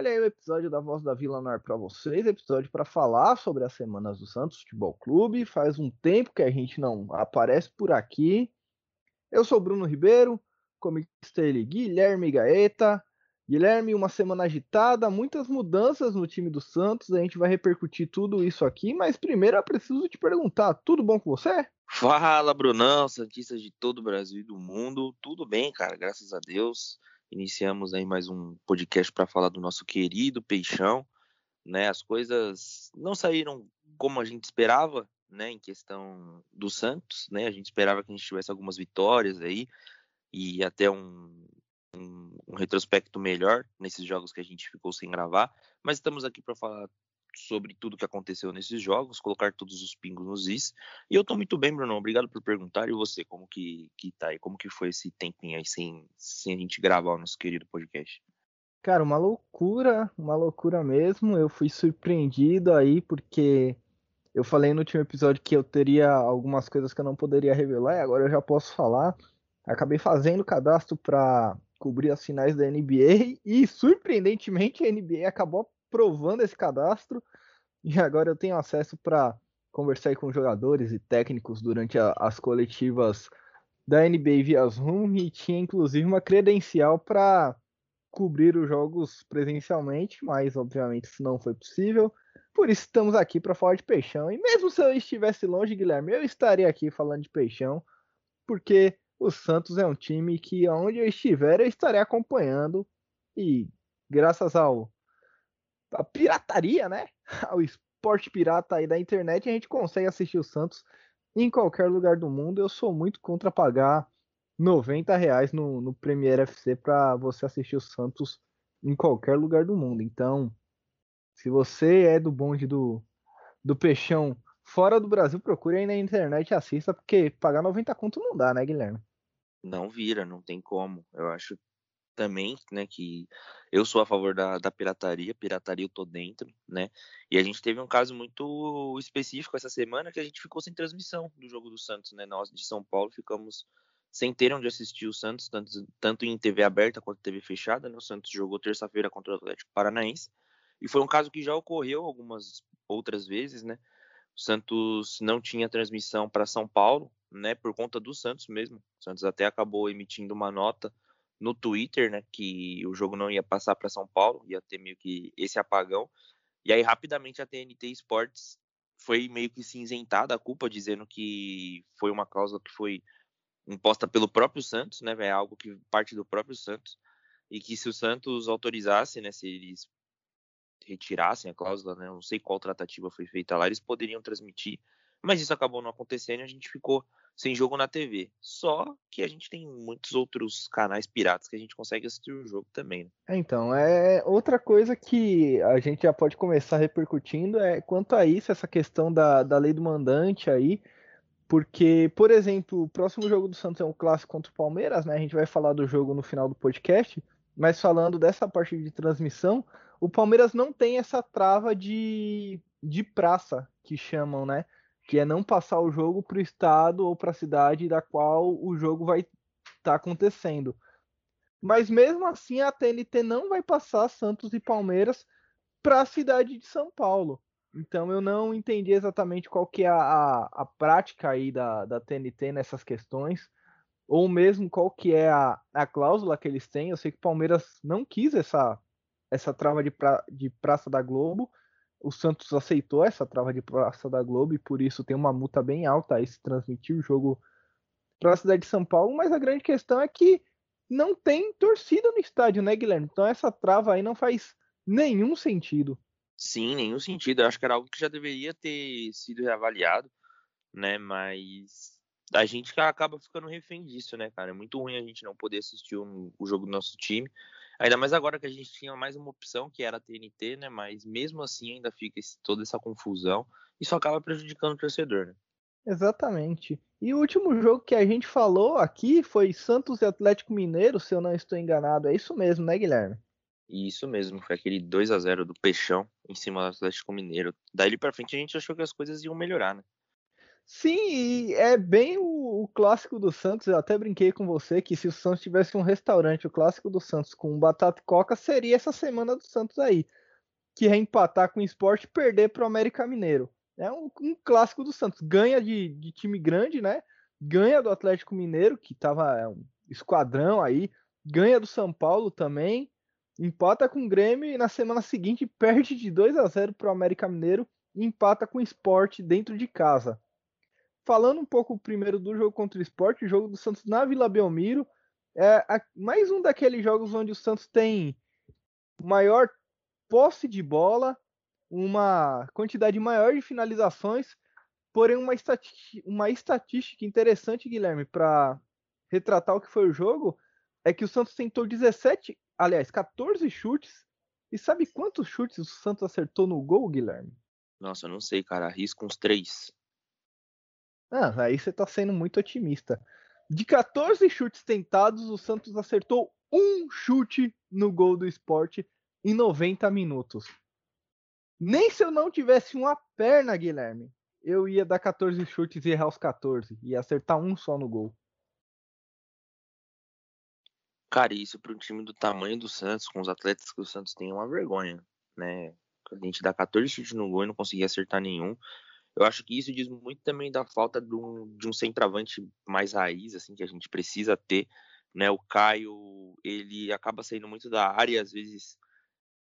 Olha aí o episódio da Voz da Vila Nor para vocês, episódio para falar sobre as semanas do Santos Futebol Clube. Faz um tempo que a gente não aparece por aqui. Eu sou Bruno Ribeiro, comigo está ele Guilherme Gaeta. Guilherme, uma semana agitada, muitas mudanças no time do Santos, a gente vai repercutir tudo isso aqui, mas primeiro eu preciso te perguntar, tudo bom com você? Fala, Brunão, Santistas de todo o Brasil e do mundo. Tudo bem, cara, graças a Deus. Iniciamos aí mais um podcast para falar do nosso querido Peixão. Né, as coisas não saíram como a gente esperava, né, em questão do Santos, né? A gente esperava que a gente tivesse algumas vitórias aí e até um, um, um retrospecto melhor nesses jogos que a gente ficou sem gravar, mas estamos aqui para falar sobre tudo que aconteceu nesses jogos, colocar todos os pingos nos is. E eu tô muito bem, Bruno. Obrigado por perguntar. E você, como que, que tá aí? Como que foi esse tempinho aí sem, sem a gente gravar o nosso querido podcast? Cara, uma loucura, uma loucura mesmo. Eu fui surpreendido aí porque eu falei no último episódio que eu teria algumas coisas que eu não poderia revelar e agora eu já posso falar. Acabei fazendo cadastro para cobrir as finais da NBA e surpreendentemente a NBA acabou provando esse cadastro e agora eu tenho acesso para conversar com jogadores e técnicos durante a, as coletivas da NBA via Zoom e tinha inclusive uma credencial para cobrir os jogos presencialmente, mas obviamente isso não foi possível. Por isso estamos aqui para falar de Peixão. E mesmo se eu estivesse longe, Guilherme, eu estaria aqui falando de Peixão, porque o Santos é um time que onde eu estiver eu estarei acompanhando e graças ao a pirataria, né? O esporte pirata aí da internet, a gente consegue assistir o Santos em qualquer lugar do mundo. Eu sou muito contra pagar 90 reais no, no Premier FC para você assistir o Santos em qualquer lugar do mundo. Então, se você é do bonde do, do Peixão fora do Brasil, procure aí na internet e assista, porque pagar 90 conto não dá, né, Guilherme? Não vira, não tem como. Eu acho também, né, que eu sou a favor da, da pirataria, pirataria eu tô dentro, né, e a gente teve um caso muito específico essa semana que a gente ficou sem transmissão do jogo do Santos, né, nós de São Paulo ficamos sem ter onde assistir o Santos, tanto, tanto em TV aberta quanto TV fechada, né, o Santos jogou terça-feira contra o Atlético Paranaense, e foi um caso que já ocorreu algumas outras vezes, né, o Santos não tinha transmissão para São Paulo, né, por conta do Santos mesmo, o Santos até acabou emitindo uma nota no Twitter, né, que o jogo não ia passar para São Paulo, ia ter meio que esse apagão. E aí rapidamente a TNT Sports foi meio que cinzentada a culpa, dizendo que foi uma cláusula que foi imposta pelo próprio Santos, né, é algo que parte do próprio Santos, e que se o Santos autorizasse, né, se eles retirassem a cláusula, né, não sei qual tratativa foi feita lá, eles poderiam transmitir, mas isso acabou não acontecendo e a gente ficou sem jogo na TV. Só que a gente tem muitos outros canais piratas que a gente consegue assistir o jogo também. Né? É, então, é outra coisa que a gente já pode começar repercutindo é quanto a isso, essa questão da, da lei do mandante aí. Porque, por exemplo, o próximo jogo do Santos é um clássico contra o Palmeiras, né? A gente vai falar do jogo no final do podcast, mas falando dessa parte de transmissão, o Palmeiras não tem essa trava de, de praça que chamam, né? Que é não passar o jogo para o estado ou para a cidade da qual o jogo vai estar tá acontecendo. Mas mesmo assim a TNT não vai passar Santos e Palmeiras para a cidade de São Paulo. Então eu não entendi exatamente qual que é a, a, a, prática aí da, da TNT nessas questões, ou mesmo qual que é a, a cláusula que eles têm. Eu sei que o Palmeiras não quis essa, essa trava de, pra, de Praça da Globo, o Santos aceitou essa trava de praça da Globo e por isso tem uma multa bem alta aí se transmitir o jogo para a cidade de São Paulo, mas a grande questão é que não tem torcida no estádio, né, Guilherme? Então essa trava aí não faz nenhum sentido. Sim, nenhum sentido. Eu acho que era algo que já deveria ter sido reavaliado, né? Mas a gente acaba ficando refém disso, né, cara? É muito ruim a gente não poder assistir o, o jogo do nosso time. Ainda mais agora que a gente tinha mais uma opção, que era a TNT, né? Mas mesmo assim ainda fica toda essa confusão. Isso acaba prejudicando o torcedor, né? Exatamente. E o último jogo que a gente falou aqui foi Santos e Atlético Mineiro, se eu não estou enganado. É isso mesmo, né, Guilherme? Isso mesmo, foi aquele 2 a 0 do Peixão em cima do Atlético Mineiro. Daí para frente a gente achou que as coisas iam melhorar, né? Sim, é bem o, o, clássico do Santos. Eu até brinquei com você que se o Santos tivesse um restaurante, o clássico do Santos com batata e coca, seria essa semana do Santos aí. Que é empatar com o esporte e perder para o América Mineiro. É um, um, clássico do Santos. Ganha de, de, time grande, né? Ganha do Atlético Mineiro, que tava é, um esquadrão aí. Ganha do São Paulo também. Empata com o Grêmio e na semana seguinte perde de 2 a 0 para o América Mineiro e empata com o esporte dentro de casa falando um pouco primeiro do jogo contra o esporte, o jogo do Santos na Vila Belmiro. É a, mais um daqueles jogos onde o Santos tem maior posse de bola, uma quantidade maior de finalizações, porém uma, estatística, uma estatística interessante, Guilherme, para retratar o que foi o jogo, é que o Santos tentou 17, aliás, 14 chutes. E sabe quantos chutes o Santos acertou no gol, Guilherme? Nossa, eu não sei, cara. Arrisca uns três. Ah, aí você tá sendo muito otimista. De 14 chutes tentados, o Santos acertou um chute no gol do esporte em 90 minutos. Nem se eu não tivesse uma perna, Guilherme, eu ia dar 14 chutes e errar os 14. e acertar um só no gol. Cara, isso para um time do tamanho do Santos, com os atletas que o Santos tem, é uma vergonha, né? A gente dá 14 chutes no gol e não conseguir acertar nenhum. Eu acho que isso diz muito também da falta de um, de um centroavante mais raiz, assim, que a gente precisa ter, né? O Caio, ele acaba saindo muito da área, às vezes,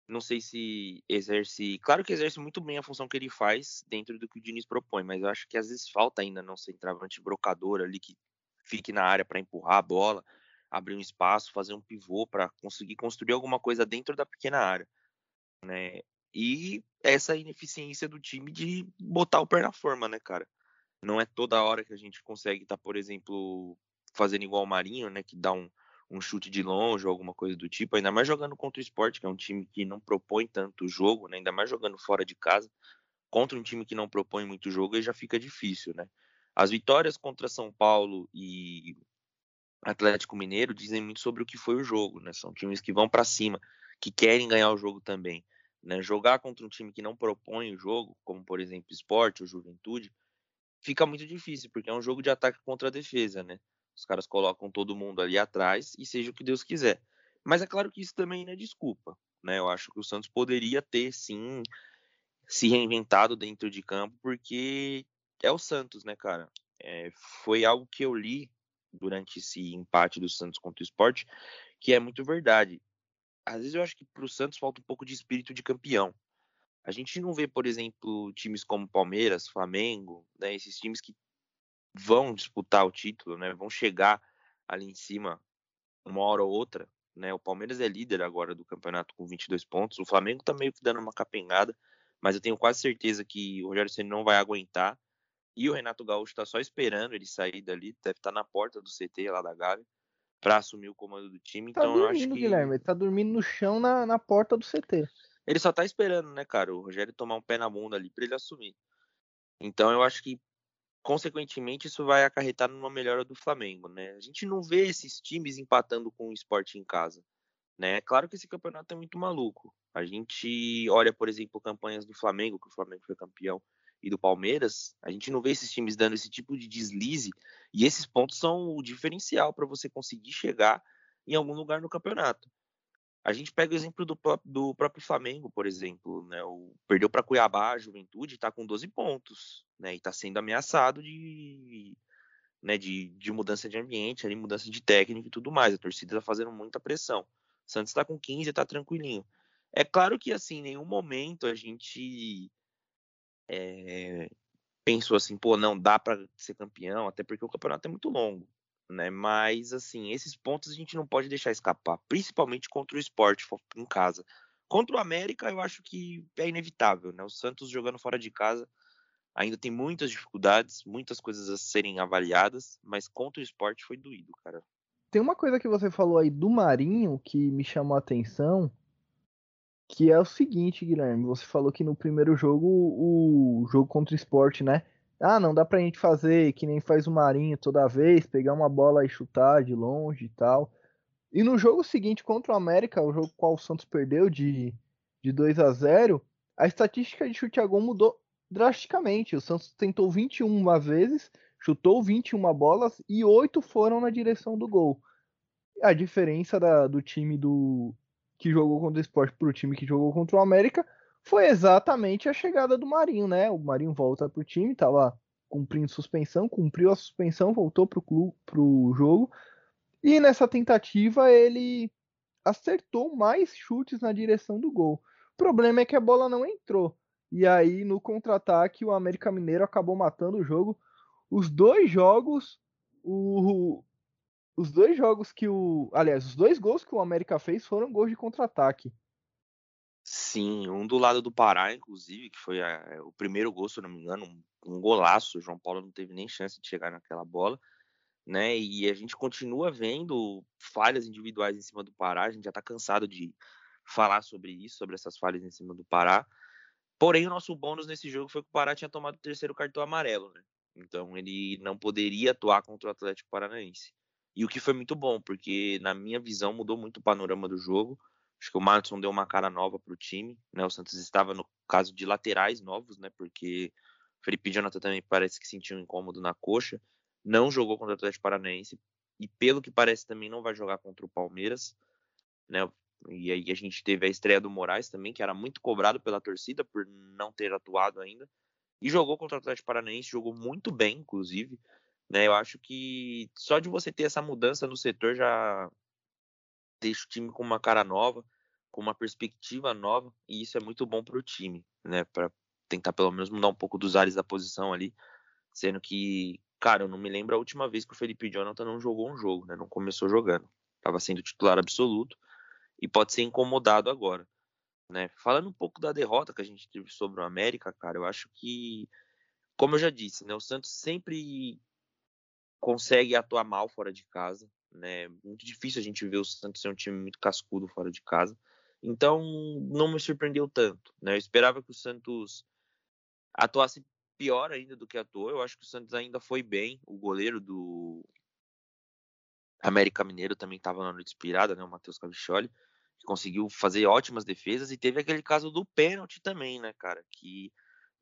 não sei se exerce, claro que exerce muito bem a função que ele faz dentro do que o Diniz propõe, mas eu acho que às vezes falta ainda não centroavante brocador ali que fique na área para empurrar a bola, abrir um espaço, fazer um pivô para conseguir construir alguma coisa dentro da pequena área, né? E essa ineficiência do time de botar o pé na forma, né, cara? Não é toda hora que a gente consegue estar, tá, por exemplo, fazendo igual o Marinho, né, que dá um, um chute de longe ou alguma coisa do tipo, ainda mais jogando contra o esporte, que é um time que não propõe tanto jogo, né, ainda mais jogando fora de casa, contra um time que não propõe muito jogo, aí já fica difícil, né? As vitórias contra São Paulo e Atlético Mineiro dizem muito sobre o que foi o jogo, né? São times que vão para cima, que querem ganhar o jogo também. Né? Jogar contra um time que não propõe o jogo, como por exemplo esporte ou juventude, fica muito difícil, porque é um jogo de ataque contra a defesa, né? Os caras colocam todo mundo ali atrás e seja o que Deus quiser. Mas é claro que isso também não é desculpa, né? Eu acho que o Santos poderia ter sim se reinventado dentro de campo, porque é o Santos, né, cara? É, foi algo que eu li durante esse empate do Santos contra o esporte, que é muito verdade às vezes eu acho que para o Santos falta um pouco de espírito de campeão. A gente não vê, por exemplo, times como Palmeiras, Flamengo, né, esses times que vão disputar o título, né, vão chegar ali em cima uma hora ou outra. Né, o Palmeiras é líder agora do campeonato com 22 pontos. O Flamengo está meio que dando uma capengada, mas eu tenho quase certeza que o Rogério Ceni não vai aguentar. E o Renato Gaúcho está só esperando ele sair dali, deve estar tá na porta do CT lá da Gávea para assumir o comando do time. Tá então dormindo, eu acho que... Guilherme, ele tá dormindo no chão na, na porta do CT. Ele só tá esperando, né, cara, o Rogério tomar um pé na bunda ali para ele assumir. Então eu acho que consequentemente isso vai acarretar numa melhora do Flamengo, né? A gente não vê esses times empatando com o esporte em casa, né? É claro que esse campeonato é muito maluco. A gente olha, por exemplo, campanhas do Flamengo, que o Flamengo foi campeão, e do Palmeiras, a gente não vê esses times dando esse tipo de deslize, e esses pontos são o diferencial para você conseguir chegar em algum lugar no campeonato. A gente pega o exemplo do, do próprio Flamengo, por exemplo, né? O, perdeu para Cuiabá, a Juventude, está com 12 pontos, né? E está sendo ameaçado de, né, de, de mudança de ambiente, ali, mudança de técnico e tudo mais. A torcida está fazendo muita pressão. Santos está com 15, está tranquilinho. É claro que assim, em nenhum momento a gente é, pensou assim, pô, não dá para ser campeão, até porque o campeonato é muito longo, né? Mas assim, esses pontos a gente não pode deixar escapar, principalmente contra o esporte em casa. Contra o América, eu acho que é inevitável, né? O Santos jogando fora de casa ainda tem muitas dificuldades, muitas coisas a serem avaliadas, mas contra o esporte foi doído, cara. Tem uma coisa que você falou aí do Marinho que me chamou a atenção, que é o seguinte, Guilherme, você falou que no primeiro jogo, o jogo contra o esporte, né? Ah, não dá pra gente fazer que nem faz o Marinho toda vez, pegar uma bola e chutar de longe e tal. E no jogo seguinte contra o América, o jogo qual o Santos perdeu de, de 2 a 0 a estatística de chute a gol mudou drasticamente. O Santos tentou 21 vezes, chutou 21 bolas e 8 foram na direção do gol. A diferença da, do time do que jogou contra o Sport para o time que jogou contra o América foi exatamente a chegada do Marinho, né? O Marinho volta para o time, estava cumprindo suspensão, cumpriu a suspensão, voltou para o jogo. E nessa tentativa ele acertou mais chutes na direção do gol. O problema é que a bola não entrou. E aí, no contra-ataque, o América Mineiro acabou matando o jogo. Os dois jogos, o, os dois jogos que o. Aliás, os dois gols que o América fez foram gols de contra-ataque. Sim, um do lado do Pará, inclusive, que foi a, o primeiro gol, se eu não me engano, um, um, golaço. O João Paulo não teve nem chance de chegar naquela bola, né? E a gente continua vendo falhas individuais em cima do Pará. A gente já tá cansado de falar sobre isso, sobre essas falhas em cima do Pará. Porém, o nosso bônus nesse jogo foi que o Pará tinha tomado o terceiro cartão amarelo, né? Então ele não poderia atuar contra o Atlético Paranaense. E o que foi muito bom, porque na minha visão mudou muito o panorama do jogo. Acho que o Martinson deu uma cara nova para o time, né? O Santos estava no caso de laterais novos, né? Porque o Felipe Jonathan também parece que sentiu um incômodo na coxa. Não jogou contra o Atlético Paranaense e pelo que parece também não vai jogar contra o Palmeiras, né? E aí a gente teve a estreia do Moraes também, que era muito cobrado pela torcida por não ter atuado ainda. E jogou contra o Atlético Paranaense, jogou muito bem, inclusive. Né? Eu acho que só de você ter essa mudança no setor já deixa o time com uma cara nova, com uma perspectiva nova, e isso é muito bom para o time, né? Para tentar pelo menos mudar um pouco dos ares da posição ali, sendo que, cara, eu não me lembro a última vez que o Felipe Jonathan não jogou um jogo, né? Não começou jogando. Estava sendo titular absoluto e pode ser incomodado agora. Né? Falando um pouco da derrota que a gente teve sobre o América, cara, eu acho que, como eu já disse, né, o Santos sempre consegue atuar mal fora de casa. Né? Muito difícil a gente ver o Santos ser um time muito cascudo fora de casa. Então, não me surpreendeu tanto. Né? Eu esperava que o Santos atuasse pior ainda do que atuou. Eu acho que o Santos ainda foi bem. O goleiro do América Mineiro também estava na noite inspirada, né? o Matheus Caviccioli que conseguiu fazer ótimas defesas e teve aquele caso do pênalti também, né, cara? Que,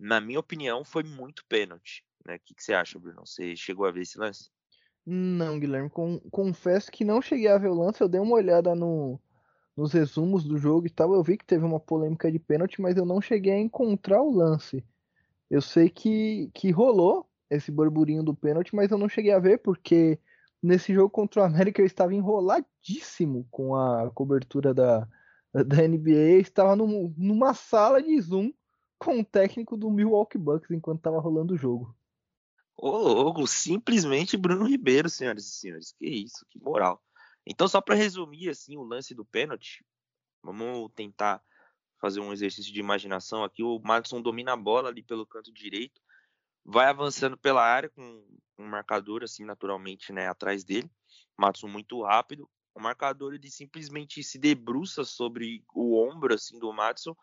na minha opinião, foi muito pênalti. Né? O que, que você acha, Bruno? Você chegou a ver esse lance? Não, Guilherme, com, confesso que não cheguei a ver o lance, eu dei uma olhada no, nos resumos do jogo e tal, eu vi que teve uma polêmica de pênalti, mas eu não cheguei a encontrar o lance. Eu sei que, que rolou esse burburinho do pênalti, mas eu não cheguei a ver porque nesse jogo contra o América eu estava enroladíssimo com a cobertura da, da NBA, estava num, numa sala de Zoom com o técnico do Milwaukee Bucks enquanto estava rolando o jogo. Ô, louco, simplesmente Bruno Ribeiro, senhoras e senhores. Que isso, que moral. Então, só para resumir assim o lance do pênalti, vamos tentar fazer um exercício de imaginação aqui. O Madison domina a bola ali pelo canto direito, vai avançando pela área com um marcador assim naturalmente, né, atrás dele. Matson muito rápido. O marcador ele simplesmente se debruça sobre o ombro assim do Matson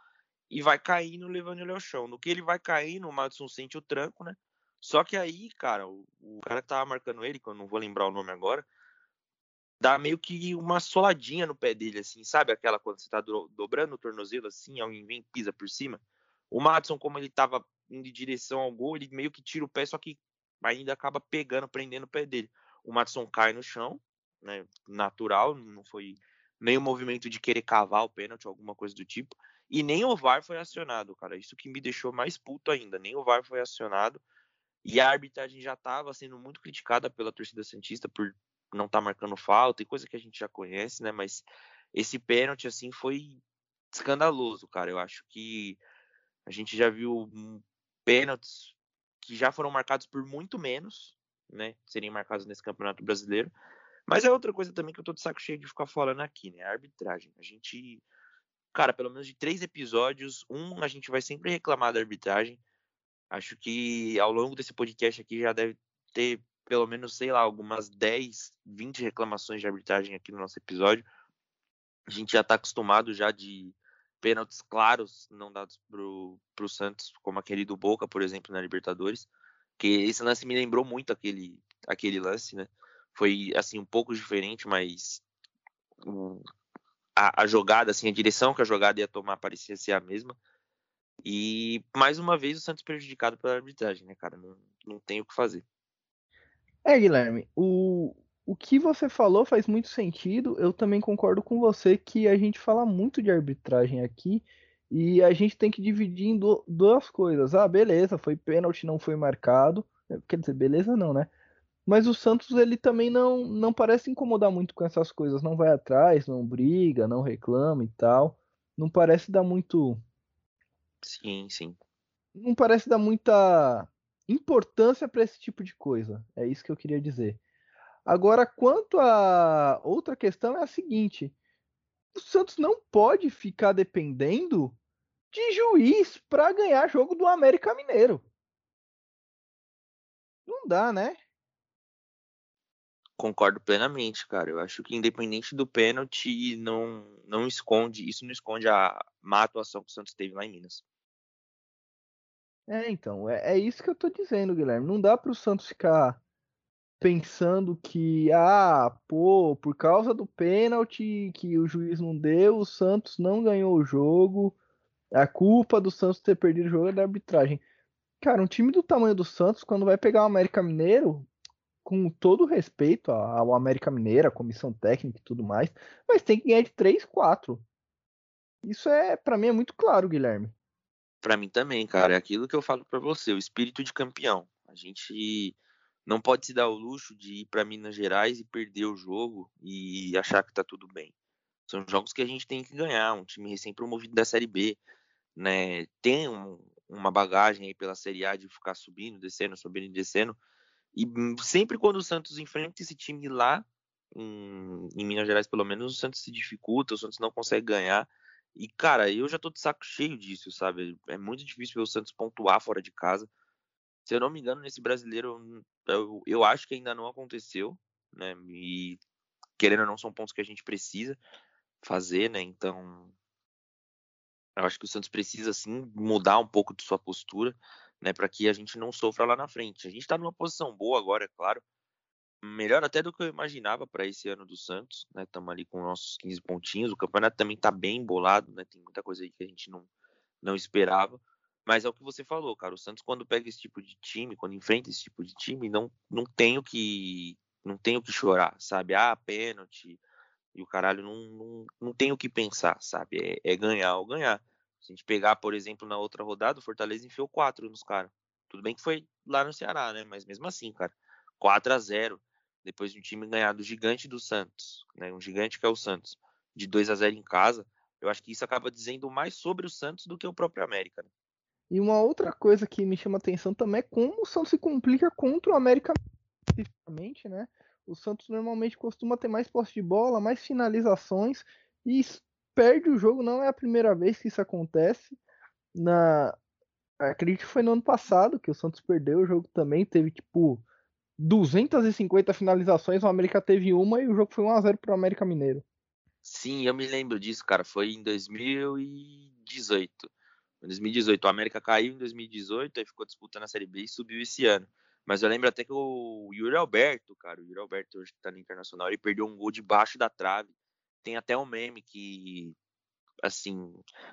e vai caindo, levando ele ao chão. No que ele vai caindo, o Matson sente o tranco, né? Só que aí, cara, o, o cara que tava marcando ele, que eu não vou lembrar o nome agora, dá meio que uma soladinha no pé dele, assim, sabe? Aquela quando você tá do, dobrando o tornozelo assim, alguém vem pisa por cima. O Matson, como ele tava indo em direção ao gol, ele meio que tira o pé, só que ainda acaba pegando, prendendo o pé dele. O Matson cai no chão, né, natural, não foi o movimento de querer cavar o pênalti, alguma coisa do tipo, e nem o VAR foi acionado, cara. Isso que me deixou mais puto ainda, nem o VAR foi acionado. E a arbitragem já estava sendo muito criticada pela torcida santista por não estar tá marcando falta e coisa que a gente já conhece, né? Mas esse pênalti assim foi escandaloso, cara. Eu acho que a gente já viu pênaltis que já foram marcados por muito menos, né? Serem marcados nesse Campeonato Brasileiro. Mas é outra coisa também que eu tô de saco cheio de ficar falando aqui, né? A arbitragem. A gente, cara, pelo menos de três episódios, um a gente vai sempre reclamar da arbitragem. Acho que ao longo desse podcast aqui já deve ter pelo menos, sei lá, algumas 10, 20 reclamações de arbitragem aqui no nosso episódio. A gente já tá acostumado já de pênaltis claros não dados pro, pro Santos, como aquele do Boca, por exemplo, na Libertadores. Que esse lance me lembrou muito aquele, aquele lance, né? Foi assim um pouco diferente, mas a, a, jogada, assim, a direção que a jogada ia tomar parecia ser a mesma. E mais uma vez o Santos prejudicado pela arbitragem, né, cara? Não, não tem o que fazer. É, Guilherme, o, o que você falou faz muito sentido. Eu também concordo com você que a gente fala muito de arbitragem aqui e a gente tem que dividir em duas coisas. Ah, beleza, foi pênalti, não foi marcado. Quer dizer, beleza não, né? Mas o Santos ele também não, não parece incomodar muito com essas coisas. Não vai atrás, não briga, não reclama e tal. Não parece dar muito. Sim, sim. Não parece dar muita importância para esse tipo de coisa. É isso que eu queria dizer. Agora, quanto a outra questão é a seguinte: o Santos não pode ficar dependendo de juiz para ganhar jogo do América Mineiro. Não dá, né? Concordo plenamente, cara. Eu acho que independente do pênalti, não, não esconde, isso não esconde a má atuação que o Santos teve lá em Minas. É, então, é, é isso que eu tô dizendo, Guilherme. Não dá para o Santos ficar pensando que, ah, pô, por causa do pênalti que o juiz não deu, o Santos não ganhou o jogo. A culpa do Santos ter perdido o jogo é da arbitragem. Cara, um time do tamanho do Santos, quando vai pegar o América Mineiro, com todo respeito ao América Mineiro, a comissão técnica e tudo mais, mas tem que ganhar de 3, 4. Isso é, para mim, é muito claro, Guilherme. Para mim também, cara, é aquilo que eu falo para você, o espírito de campeão. A gente não pode se dar o luxo de ir para Minas Gerais e perder o jogo e achar que tá tudo bem. São jogos que a gente tem que ganhar, um time recém-promovido da Série B, né? Tem um, uma bagagem aí pela Série A de ficar subindo, descendo, subindo e descendo. E sempre quando o Santos enfrenta esse time lá, em, em Minas Gerais pelo menos, o Santos se dificulta, o Santos não consegue ganhar. E, cara, eu já tô de saco cheio disso, sabe? É muito difícil ver o Santos pontuar fora de casa. Se eu não me engano, nesse brasileiro, eu, eu acho que ainda não aconteceu, né? E querendo ou não, são pontos que a gente precisa fazer, né? Então, eu acho que o Santos precisa, sim, mudar um pouco de sua postura, né? Para que a gente não sofra lá na frente. A gente está numa posição boa agora, é claro. Melhor até do que eu imaginava para esse ano do Santos, né? Estamos ali com nossos 15 pontinhos. O campeonato também está bem embolado, né? Tem muita coisa aí que a gente não, não esperava. Mas é o que você falou, cara. O Santos, quando pega esse tipo de time, quando enfrenta esse tipo de time, não, não tem o que. Não tem o que chorar, sabe? Ah, pênalti. E o caralho não, não, não tem o que pensar, sabe? É, é ganhar ou ganhar. Se a gente pegar, por exemplo, na outra rodada, o Fortaleza enfiou 4 nos caras. Tudo bem que foi lá no Ceará, né? Mas mesmo assim, cara. 4 a 0 Depois de um time ganhar do gigante do Santos, né? Um gigante que é o Santos, de 2 a 0 em casa. Eu acho que isso acaba dizendo mais sobre o Santos do que o próprio América. Né? E uma outra coisa que me chama atenção também é como o Santos se complica contra o América especificamente, né? O Santos normalmente costuma ter mais posse de bola, mais finalizações e perde o jogo. Não é a primeira vez que isso acontece. Na acredito que foi no ano passado que o Santos perdeu o jogo também, teve tipo 250 finalizações, o América teve uma e o jogo foi 1 a 0 para o América Mineiro. Sim, eu me lembro disso, cara. Foi em 2018. Em 2018, o América caiu em 2018, aí ficou disputando a Série B e subiu esse ano. Mas eu lembro até que o Yuri Alberto, cara, o Yuri Alberto hoje que tá no Internacional, ele perdeu um gol debaixo da trave. Tem até um meme que, assim,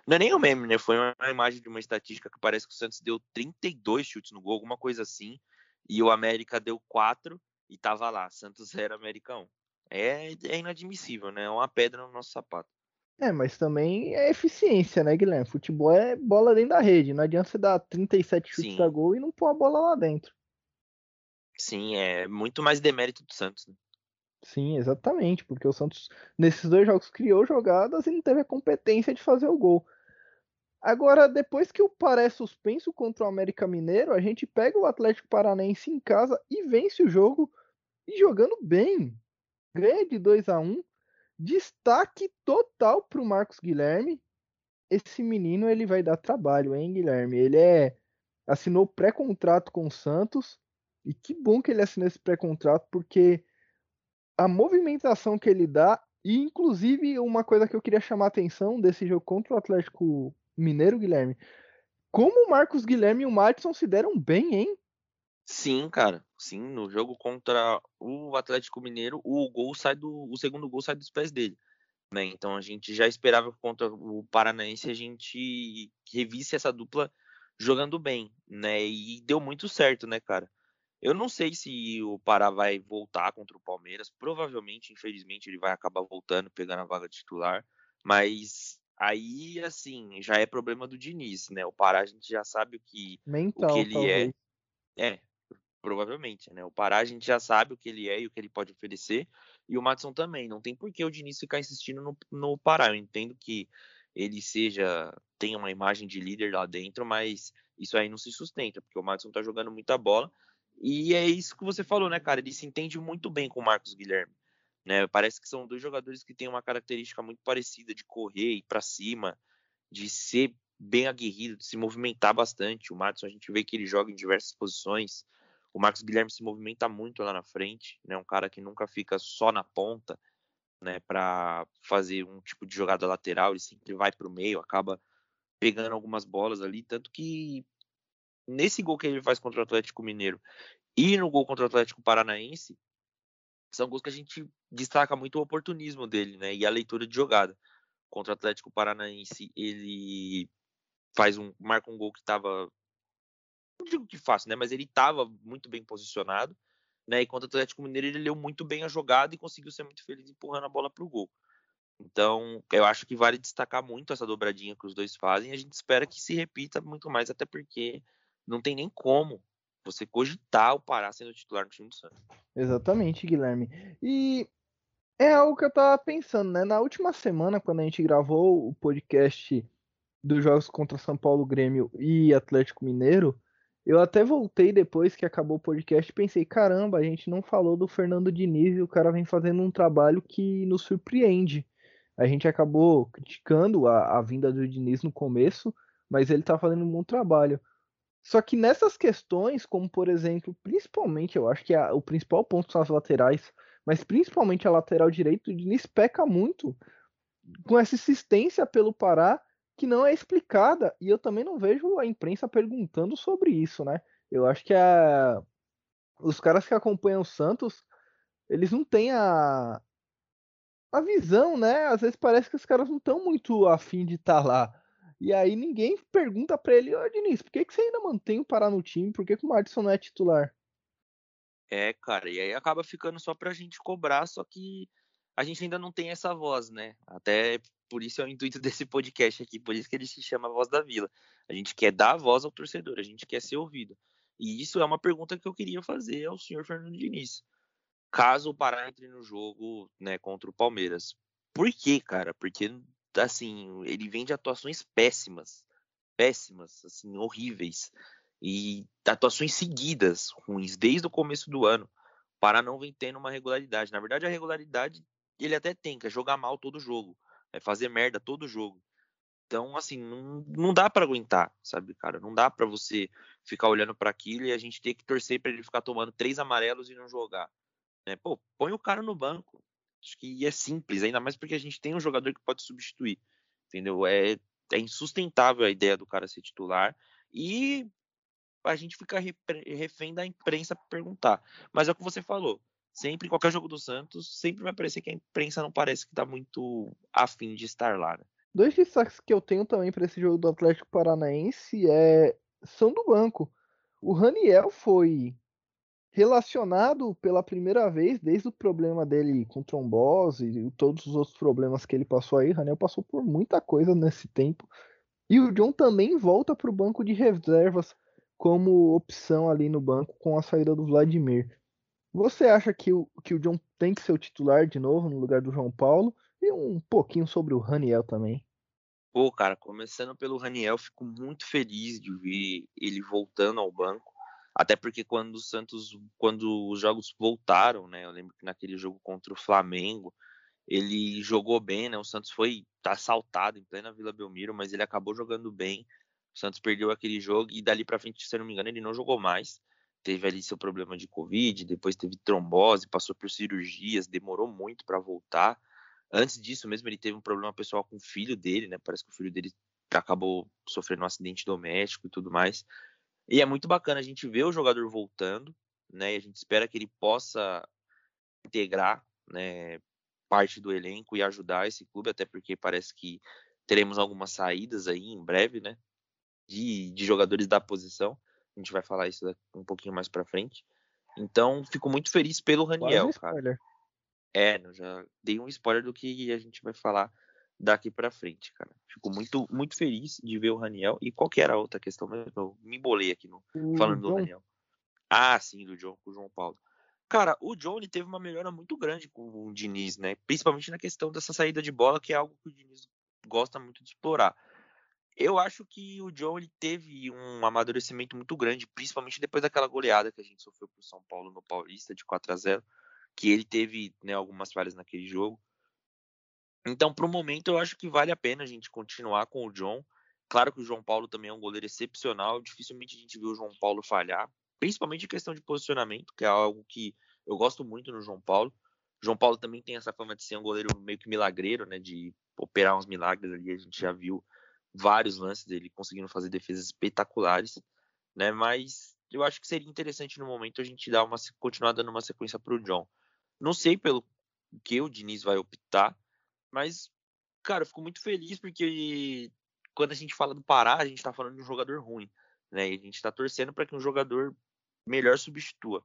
não é nem um meme, né? Foi uma imagem de uma estatística que parece que o Santos deu 32 chutes no gol, alguma coisa assim, e o América deu 4 e tava lá, Santos 0, América 1. É, é inadmissível, né? É uma pedra no nosso sapato. É, mas também é eficiência, né, Guilherme? Futebol é bola dentro da rede. Não adianta você dar 37 chutes Sim. a gol e não pôr a bola lá dentro. Sim, é muito mais demérito do Santos. Né? Sim, exatamente, porque o Santos nesses dois jogos criou jogadas e não teve a competência de fazer o gol. Agora, depois que o Paré é suspenso contra o América Mineiro, a gente pega o Atlético Paranaense em casa e vence o jogo e jogando bem. Ganha de 2 a 1 Destaque total para o Marcos Guilherme. Esse menino ele vai dar trabalho, hein, Guilherme? Ele é assinou pré-contrato com o Santos e que bom que ele assinou esse pré-contrato porque a movimentação que ele dá e inclusive uma coisa que eu queria chamar a atenção desse jogo contra o Atlético Mineiro, Guilherme, como o Marcos Guilherme e o Madison se deram bem, hein? Sim, cara. Sim, no jogo contra o Atlético Mineiro, o gol sai do. O segundo gol sai dos pés dele. né? Então a gente já esperava contra o Paranaense a gente revisse essa dupla jogando bem, né? E deu muito certo, né, cara? Eu não sei se o Pará vai voltar contra o Palmeiras. Provavelmente, infelizmente, ele vai acabar voltando, pegando a vaga titular. Mas aí, assim, já é problema do Diniz, né? O Pará a gente já sabe o que, Mental, o que ele talvez. é. É, provavelmente, né? O Pará a gente já sabe o que ele é e o que ele pode oferecer. E o Matson também. Não tem por que o Diniz ficar insistindo no, no Pará. Eu entendo que ele seja tenha uma imagem de líder lá dentro, mas isso aí não se sustenta, porque o Madison tá jogando muita bola. E é isso que você falou, né, cara? Ele se entende muito bem com o Marcos Guilherme. Né? Parece que são dois jogadores que têm uma característica muito parecida de correr e para cima, de ser bem aguerrido, de se movimentar bastante. O Madison a gente vê que ele joga em diversas posições. O Marcos Guilherme se movimenta muito lá na frente, né? Um cara que nunca fica só na ponta, né? Para fazer um tipo de jogada lateral, ele sempre vai para o meio, acaba pegando algumas bolas ali, tanto que nesse gol que ele faz contra o Atlético Mineiro e no gol contra o Atlético Paranaense, são gols que a gente destaca muito o oportunismo dele, né? E a leitura de jogada. Contra o Atlético Paranaense, ele faz um marca um gol que estava não digo que fácil, né, mas ele estava muito bem posicionado, né? E contra o Atlético Mineiro ele leu muito bem a jogada e conseguiu ser muito feliz empurrando a bola para o gol. Então, eu acho que vale destacar muito essa dobradinha que os dois fazem. A gente espera que se repita muito mais, até porque não tem nem como você cogitar o Pará sendo titular no time do Santos. Exatamente, Guilherme. E é algo que eu tava pensando, né? Na última semana, quando a gente gravou o podcast dos jogos contra São Paulo, Grêmio e Atlético Mineiro, eu até voltei depois que acabou o podcast e pensei, caramba, a gente não falou do Fernando Diniz e o cara vem fazendo um trabalho que nos surpreende. A gente acabou criticando a, a vinda do Diniz no começo, mas ele tá fazendo um bom trabalho. Só que nessas questões, como por exemplo, principalmente, eu acho que a, o principal ponto são as laterais, mas principalmente a lateral direito, o Diniz peca muito com essa insistência pelo Pará que não é explicada, e eu também não vejo a imprensa perguntando sobre isso, né? Eu acho que a, os caras que acompanham o Santos, eles não têm a, a visão, né? Às vezes parece que os caras não estão muito afim de estar tá lá. E aí ninguém pergunta para ele, ô Diniz, por que, que você ainda mantém o Pará no time? Por que, que o Madison não é titular? É, cara, e aí acaba ficando só pra gente cobrar, só que a gente ainda não tem essa voz, né? Até por isso é o intuito desse podcast aqui, por isso que ele se chama Voz da Vila. A gente quer dar a voz ao torcedor, a gente quer ser ouvido. E isso é uma pergunta que eu queria fazer ao senhor Fernando Diniz. Caso o Pará entre no jogo, né, contra o Palmeiras. Por quê, cara? Porque assim, ele vem de atuações péssimas, péssimas, assim, horríveis. E atuações seguidas, ruins, desde o começo do ano. O Pará não vem tendo uma regularidade. Na verdade, a regularidade ele até tem, que é jogar mal todo jogo. É fazer merda todo jogo. Então, assim, não, não dá para aguentar, sabe, cara? Não dá para você ficar olhando para aquilo e a gente ter que torcer para ele ficar tomando três amarelos e não jogar. Né? Pô, põe o cara no banco. Acho que é simples, ainda mais porque a gente tem um jogador que pode substituir. Entendeu? É, é insustentável a ideia do cara ser titular. E a gente fica refém da imprensa perguntar. Mas é o que você falou. Sempre, qualquer jogo do Santos, sempre vai parecer que a imprensa não parece que tá muito afim de estar lá. Né? Dois destaques que eu tenho também para esse jogo do Atlético Paranaense é são do banco. O Raniel foi relacionado pela primeira vez, desde o problema dele com trombose e todos os outros problemas que ele passou aí, Raniel passou por muita coisa nesse tempo. E o John também volta para o banco de reservas como opção ali no banco com a saída do Vladimir. Você acha que o, que o John tem que ser o titular de novo no lugar do João Paulo? E um pouquinho sobre o Raniel também. Pô, cara, começando pelo Raniel, fico muito feliz de ver ele voltando ao banco até porque quando o Santos, quando os jogos voltaram, né? Eu lembro que naquele jogo contra o Flamengo, ele jogou bem, né? O Santos foi assaltado em plena Vila Belmiro, mas ele acabou jogando bem. O Santos perdeu aquele jogo e dali para frente, se eu não me engano, ele não jogou mais. Teve ali seu problema de Covid, depois teve trombose, passou por cirurgias, demorou muito para voltar. Antes disso mesmo, ele teve um problema pessoal com o filho dele, né? Parece que o filho dele acabou sofrendo um acidente doméstico e tudo mais. E é muito bacana a gente ver o jogador voltando, né? E a gente espera que ele possa integrar, né? parte do elenco e ajudar esse clube, até porque parece que teremos algumas saídas aí em breve, né? De, de jogadores da posição. A gente vai falar isso um pouquinho mais para frente. Então, fico muito feliz pelo Raniel, cara. É, eu já dei um spoiler do que a gente vai falar daqui para frente, cara. Fico muito, muito feliz de ver o Raniel. E qual que era a outra questão mesmo? Eu me embolei aqui no, falando do Raniel. Ah, sim, do John, com o João Paulo. Cara, o Johnny teve uma melhora muito grande com o Diniz, né? Principalmente na questão dessa saída de bola, que é algo que o Diniz gosta muito de explorar. Eu acho que o John ele teve um amadurecimento muito grande, principalmente depois daquela goleada que a gente sofreu pro São Paulo no Paulista de 4 a 0 que ele teve né, algumas falhas naquele jogo. Então, para o momento, eu acho que vale a pena a gente continuar com o John. Claro que o João Paulo também é um goleiro excepcional, dificilmente a gente viu o João Paulo falhar, principalmente em questão de posicionamento, que é algo que eu gosto muito no João Paulo. O João Paulo também tem essa fama de ser um goleiro meio que milagreiro, né, de operar uns milagres ali, a gente já viu vários lances dele conseguindo fazer defesas espetaculares, né, mas eu acho que seria interessante no momento a gente dar uma continuar dando uma sequência para o John. Não sei pelo que o Diniz vai optar, mas cara, eu fico muito feliz porque quando a gente fala do Pará, a gente está falando de um jogador ruim, né? E a gente está torcendo para que um jogador melhor substitua.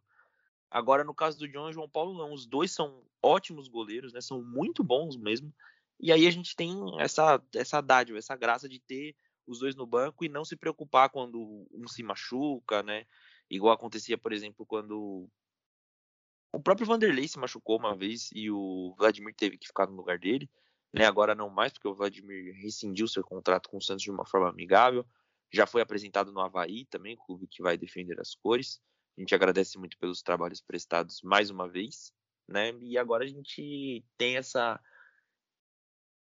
Agora, no caso do John e João Paulo, não. Os dois são ótimos goleiros, né? São muito bons mesmo. E aí a gente tem essa, essa dádiva, essa graça de ter os dois no banco e não se preocupar quando um se machuca, né? Igual acontecia, por exemplo, quando o próprio Vanderlei se machucou uma vez e o Vladimir teve que ficar no lugar dele. Né? Agora não mais, porque o Vladimir rescindiu seu contrato com o Santos de uma forma amigável. Já foi apresentado no Havaí também, clube que vai defender as cores. A gente agradece muito pelos trabalhos prestados mais uma vez, né? E agora a gente tem essa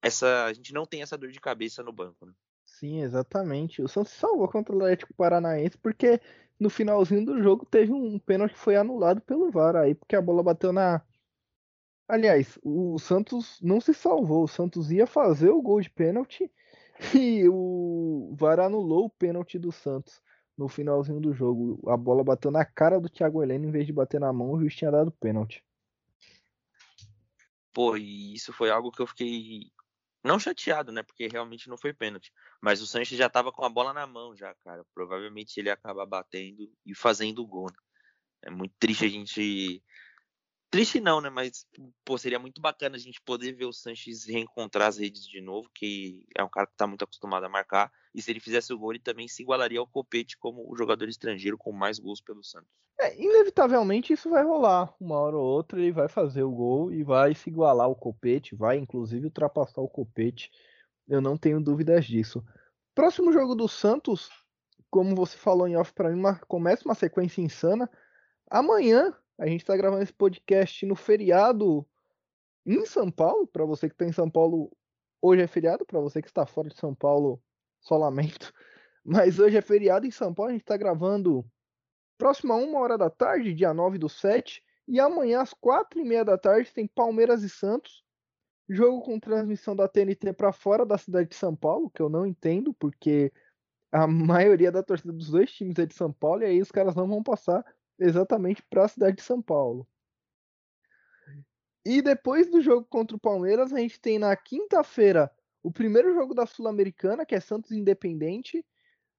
essa a gente não tem essa dor de cabeça no banco, né? Sim, exatamente. O Santos salvou contra o Atlético Paranaense porque no finalzinho do jogo teve um pênalti que foi anulado pelo VAR aí, porque a bola bateu na Aliás, o Santos não se salvou. O Santos ia fazer o gol de pênalti e o VAR anulou o pênalti do Santos no finalzinho do jogo. A bola bateu na cara do Thiago Heleno em vez de bater na mão, o juiz tinha dado pênalti. Pô, e isso foi algo que eu fiquei não chateado, né? Porque realmente não foi pênalti. Mas o Sanches já tava com a bola na mão já, cara. Provavelmente ele ia acabar batendo e fazendo o gol. Né? É muito triste a gente Triste não, né? Mas pô, seria muito bacana a gente poder ver o Sanches reencontrar as redes de novo, que é um cara que está muito acostumado a marcar. E se ele fizesse o gol, ele também se igualaria ao Copete como o jogador estrangeiro com mais gols pelo Santos. É, inevitavelmente isso vai rolar. Uma hora ou outra ele vai fazer o gol e vai se igualar ao Copete, vai inclusive ultrapassar o Copete. Eu não tenho dúvidas disso. Próximo jogo do Santos, como você falou em off para mim, uma, começa uma sequência insana. Amanhã a gente está gravando esse podcast no feriado em São Paulo. Para você que está em São Paulo, hoje é feriado. Para você que está fora de São Paulo, só lamento. Mas hoje é feriado em São Paulo. A gente está gravando próximo a uma hora da tarde, dia 9 do 7. E amanhã, às quatro e meia da tarde, tem Palmeiras e Santos. Jogo com transmissão da TNT para fora da cidade de São Paulo, que eu não entendo, porque a maioria da torcida dos dois times é de São Paulo, e aí os caras não vão passar exatamente para a cidade de São Paulo. E depois do jogo contra o Palmeiras, a gente tem na quinta-feira o primeiro jogo da Sul-Americana, que é Santos Independente.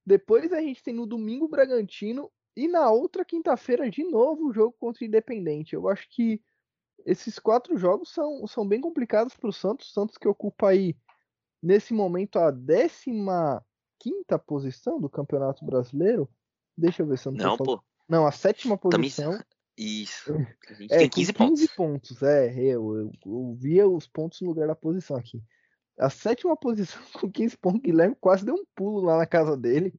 Depois a gente tem no domingo Bragantino. E na outra quinta-feira, de novo, o jogo contra o Independente. Eu acho que esses quatro jogos são, são bem complicados para o Santos. Santos que ocupa aí, nesse momento, a 15 posição do Campeonato Brasileiro. Deixa eu ver se eu não, não pô. Não, a sétima posição. Também... Isso. A gente é, tem 15, 15 pontos. pontos. É, eu, eu, eu, via os pontos no lugar da posição aqui. A sétima posição com 15 pontos, Guilherme quase deu um pulo lá na casa dele.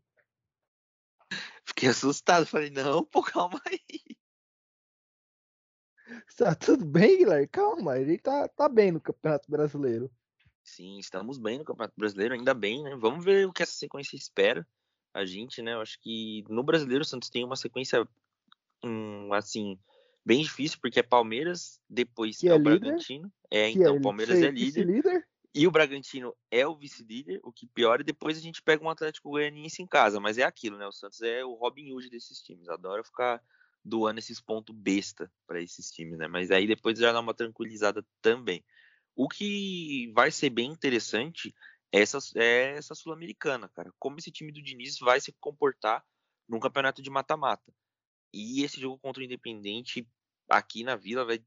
Fiquei assustado, falei, não, pô, calma aí. Tá tudo bem, Guilherme? Calma, ele tá, tá bem no Campeonato Brasileiro. Sim, estamos bem no Campeonato Brasileiro, ainda bem, né? Vamos ver o que essa sequência espera a gente, né? Eu acho que no brasileiro o Santos tem uma sequência um, assim bem difícil porque é Palmeiras, depois que é, é o Bragantino. É, então é, o Palmeiras é líder, líder. E o Bragantino é o vice-líder, o que pior, e depois a gente pega um Atlético Goianiense em casa, mas é aquilo, né? O Santos é o Robin Hood desses times, adora ficar doando esses pontos besta para esses times, né? Mas aí depois já dá uma tranquilizada também. O que vai ser bem interessante essa, é essa Sul-Americana, cara. Como esse time do Diniz vai se comportar num campeonato de mata-mata. E esse jogo contra o Independente aqui na Vila vai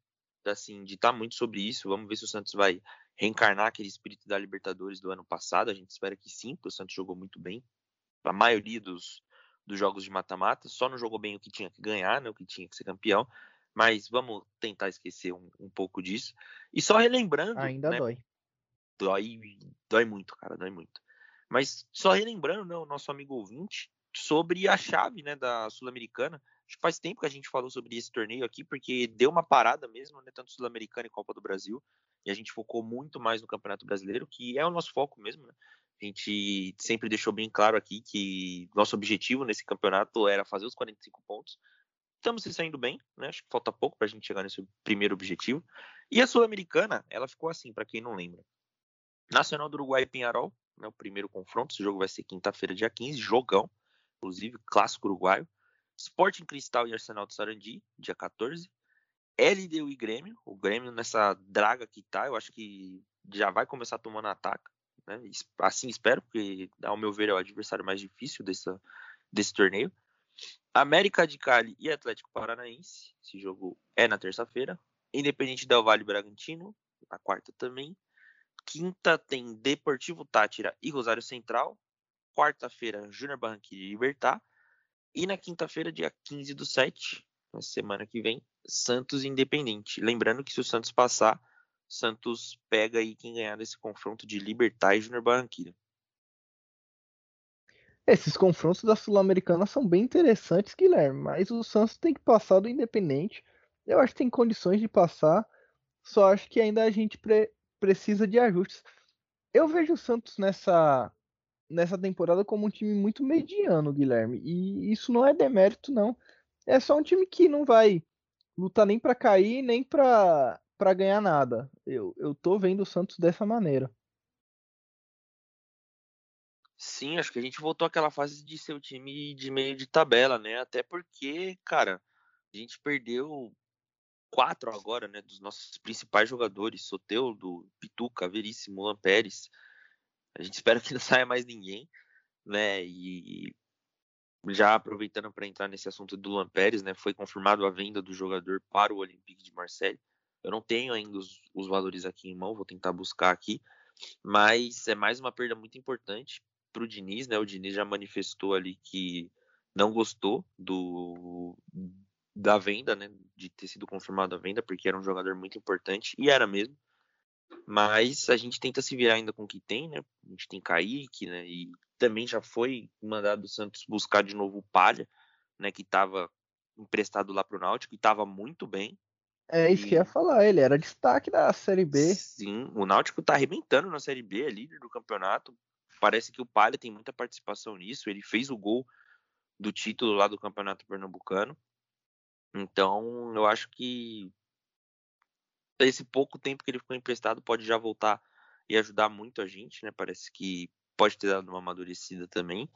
assim ditar muito sobre isso. Vamos ver se o Santos vai reencarnar aquele espírito da Libertadores do ano passado. A gente espera que sim, porque o Santos jogou muito bem. A maioria dos, dos jogos de mata-mata, só não jogou bem o que tinha que ganhar, né, o que tinha que ser campeão. Mas vamos tentar esquecer um, um pouco disso. E só relembrando. Ainda né, dói. Dói, dói muito, cara, dói muito. Mas só relembrando, né, o nosso amigo ouvinte, sobre a chave né, da Sul-Americana. Acho que faz tempo que a gente falou sobre esse torneio aqui, porque deu uma parada mesmo, né, tanto Sul-Americana e Copa do Brasil. E a gente focou muito mais no Campeonato Brasileiro, que é o nosso foco mesmo. Né? A gente sempre deixou bem claro aqui que nosso objetivo nesse campeonato era fazer os 45 pontos. Estamos se saindo bem, né? Acho que falta pouco para a gente chegar nesse primeiro objetivo. E a Sul-Americana, ela ficou assim, para quem não lembra. Nacional do Uruguai e Pinharol, né, o primeiro confronto. Esse jogo vai ser quinta-feira, dia 15, jogão inclusive, clássico uruguaio. Sporting Cristal e Arsenal do Sarandi, dia 14. LDU e Grêmio, o Grêmio nessa draga que tá, eu acho que já vai começar tomando ataque. Né? Assim espero, porque, ao meu ver, é o adversário mais difícil dessa, desse torneio. América de Cali e Atlético Paranaense, esse jogo é na terça-feira. Independente Del Vale Bragantino, na quarta também. Quinta tem Deportivo Tátira e Rosário Central quarta-feira, Júnior Barranquilla e Libertar. E na quinta-feira, dia 15 do 7, na semana que vem, Santos Independente. Lembrando que se o Santos passar, Santos pega aí quem ganhar desse confronto de Libertar e Júnior Barranquilla. Esses confrontos da Sul-Americana são bem interessantes, Guilherme, mas o Santos tem que passar do Independente. Eu acho que tem condições de passar, só acho que ainda a gente pre precisa de ajustes. Eu vejo o Santos nessa nessa temporada como um time muito mediano, Guilherme. E isso não é demérito, não. É só um time que não vai lutar nem para cair, nem para ganhar nada. Eu, eu tô vendo o Santos dessa maneira. Sim, acho que a gente voltou àquela fase de ser o time de meio de tabela, né? Até porque, cara, a gente perdeu quatro agora, né? Dos nossos principais jogadores: Soteudo, Pituca, Veríssimo, Luan Pérez. A gente espera que não saia mais ninguém, né? E já aproveitando para entrar nesse assunto do Luan Pérez, né? Foi confirmado a venda do jogador para o Olympique de Marseille. Eu não tenho ainda os, os valores aqui em mão, vou tentar buscar aqui, mas é mais uma perda muito importante para o Diniz, né? O Diniz já manifestou ali que não gostou do da venda, né? De ter sido confirmada a venda, porque era um jogador muito importante e era mesmo. Mas a gente tenta se virar ainda com o que tem, né? A gente tem Kaique, né? E também já foi mandado o Santos buscar de novo o Palha, né? Que estava emprestado lá para o Náutico e estava muito bem. É isso e... que ia falar, ele era destaque da Série B. Sim, o Náutico tá arrebentando na Série B, é líder do campeonato. Parece que o Palha tem muita participação nisso. Ele fez o gol do título lá do Campeonato Pernambucano. Então, eu acho que esse pouco tempo que ele ficou emprestado pode já voltar e ajudar muito a gente, né? Parece que pode ter dado uma amadurecida também.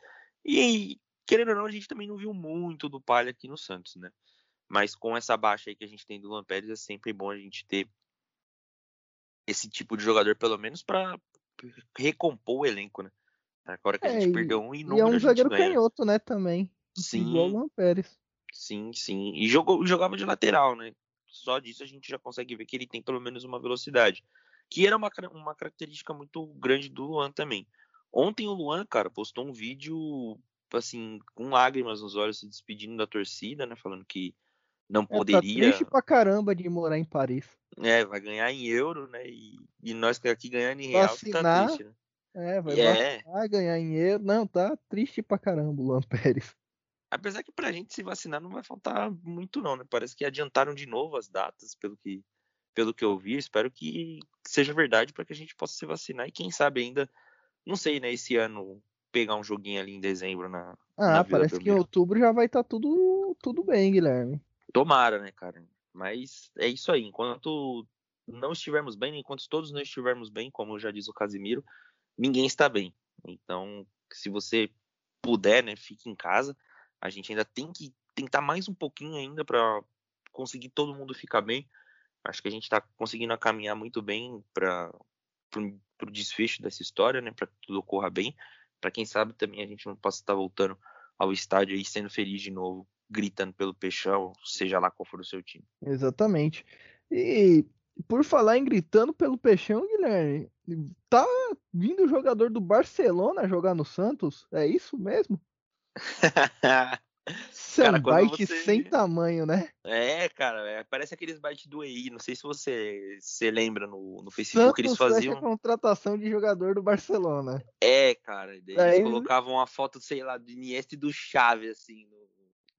E querendo ou não, a gente também não viu muito do Palha aqui no Santos, né? Mas com essa baixa aí que a gente tem do Luan Pérez, é sempre bom a gente ter esse tipo de jogador, pelo menos, para recompor o elenco, né? Agora que a gente é, perdeu um e, e é um zagueiro canhoto, né, também. Sim. Igual o Luan Pérez. Sim, sim. E jogou, jogava de lateral, né? só disso a gente já consegue ver que ele tem pelo menos uma velocidade. Que era uma, uma característica muito grande do Luan também. Ontem o Luan, cara, postou um vídeo, assim, com lágrimas nos olhos, se despedindo da torcida, né? Falando que não poderia. É, tá triste pra caramba de morar em Paris. É, vai ganhar em euro, né? E, e nós aqui ganhando em real, Vacinar, tá triste, né? É, vai, é. vai ganhar em euro. Não, tá triste pra caramba o Luan Pérez. Apesar que pra gente se vacinar não vai faltar muito não, né? Parece que adiantaram de novo as datas, pelo que, pelo que eu vi. Espero que seja verdade para que a gente possa se vacinar e quem sabe ainda, não sei, né, esse ano pegar um joguinho ali em dezembro na Ah, na parece que em outubro já vai estar tá tudo tudo bem, Guilherme. Tomara, né, cara? Mas é isso aí, enquanto não estivermos bem, enquanto todos não estivermos bem, como já diz o Casimiro, ninguém está bem. Então, se você puder, né, fique em casa a gente ainda tem que tentar mais um pouquinho ainda para conseguir todo mundo ficar bem. Acho que a gente está conseguindo caminhar muito bem para o desfecho dessa história, né? Para que tudo ocorra bem. Para quem sabe também a gente não possa estar voltando ao estádio e sendo feliz de novo, gritando pelo Peixão, seja lá qual for o seu time. Exatamente. E por falar em gritando pelo Peixão, Guilherme, tá vindo o jogador do Barcelona jogar no Santos? É isso mesmo? Sambyte você... sem tamanho, né? É, cara, é, parece aqueles bytes do EI. Não sei se você se lembra no, no Facebook Santos eles faziam. a contratação de jogador do Barcelona. É, cara. Eles é, colocavam uma foto, sei lá, do Iniesta e do Chave, assim, no,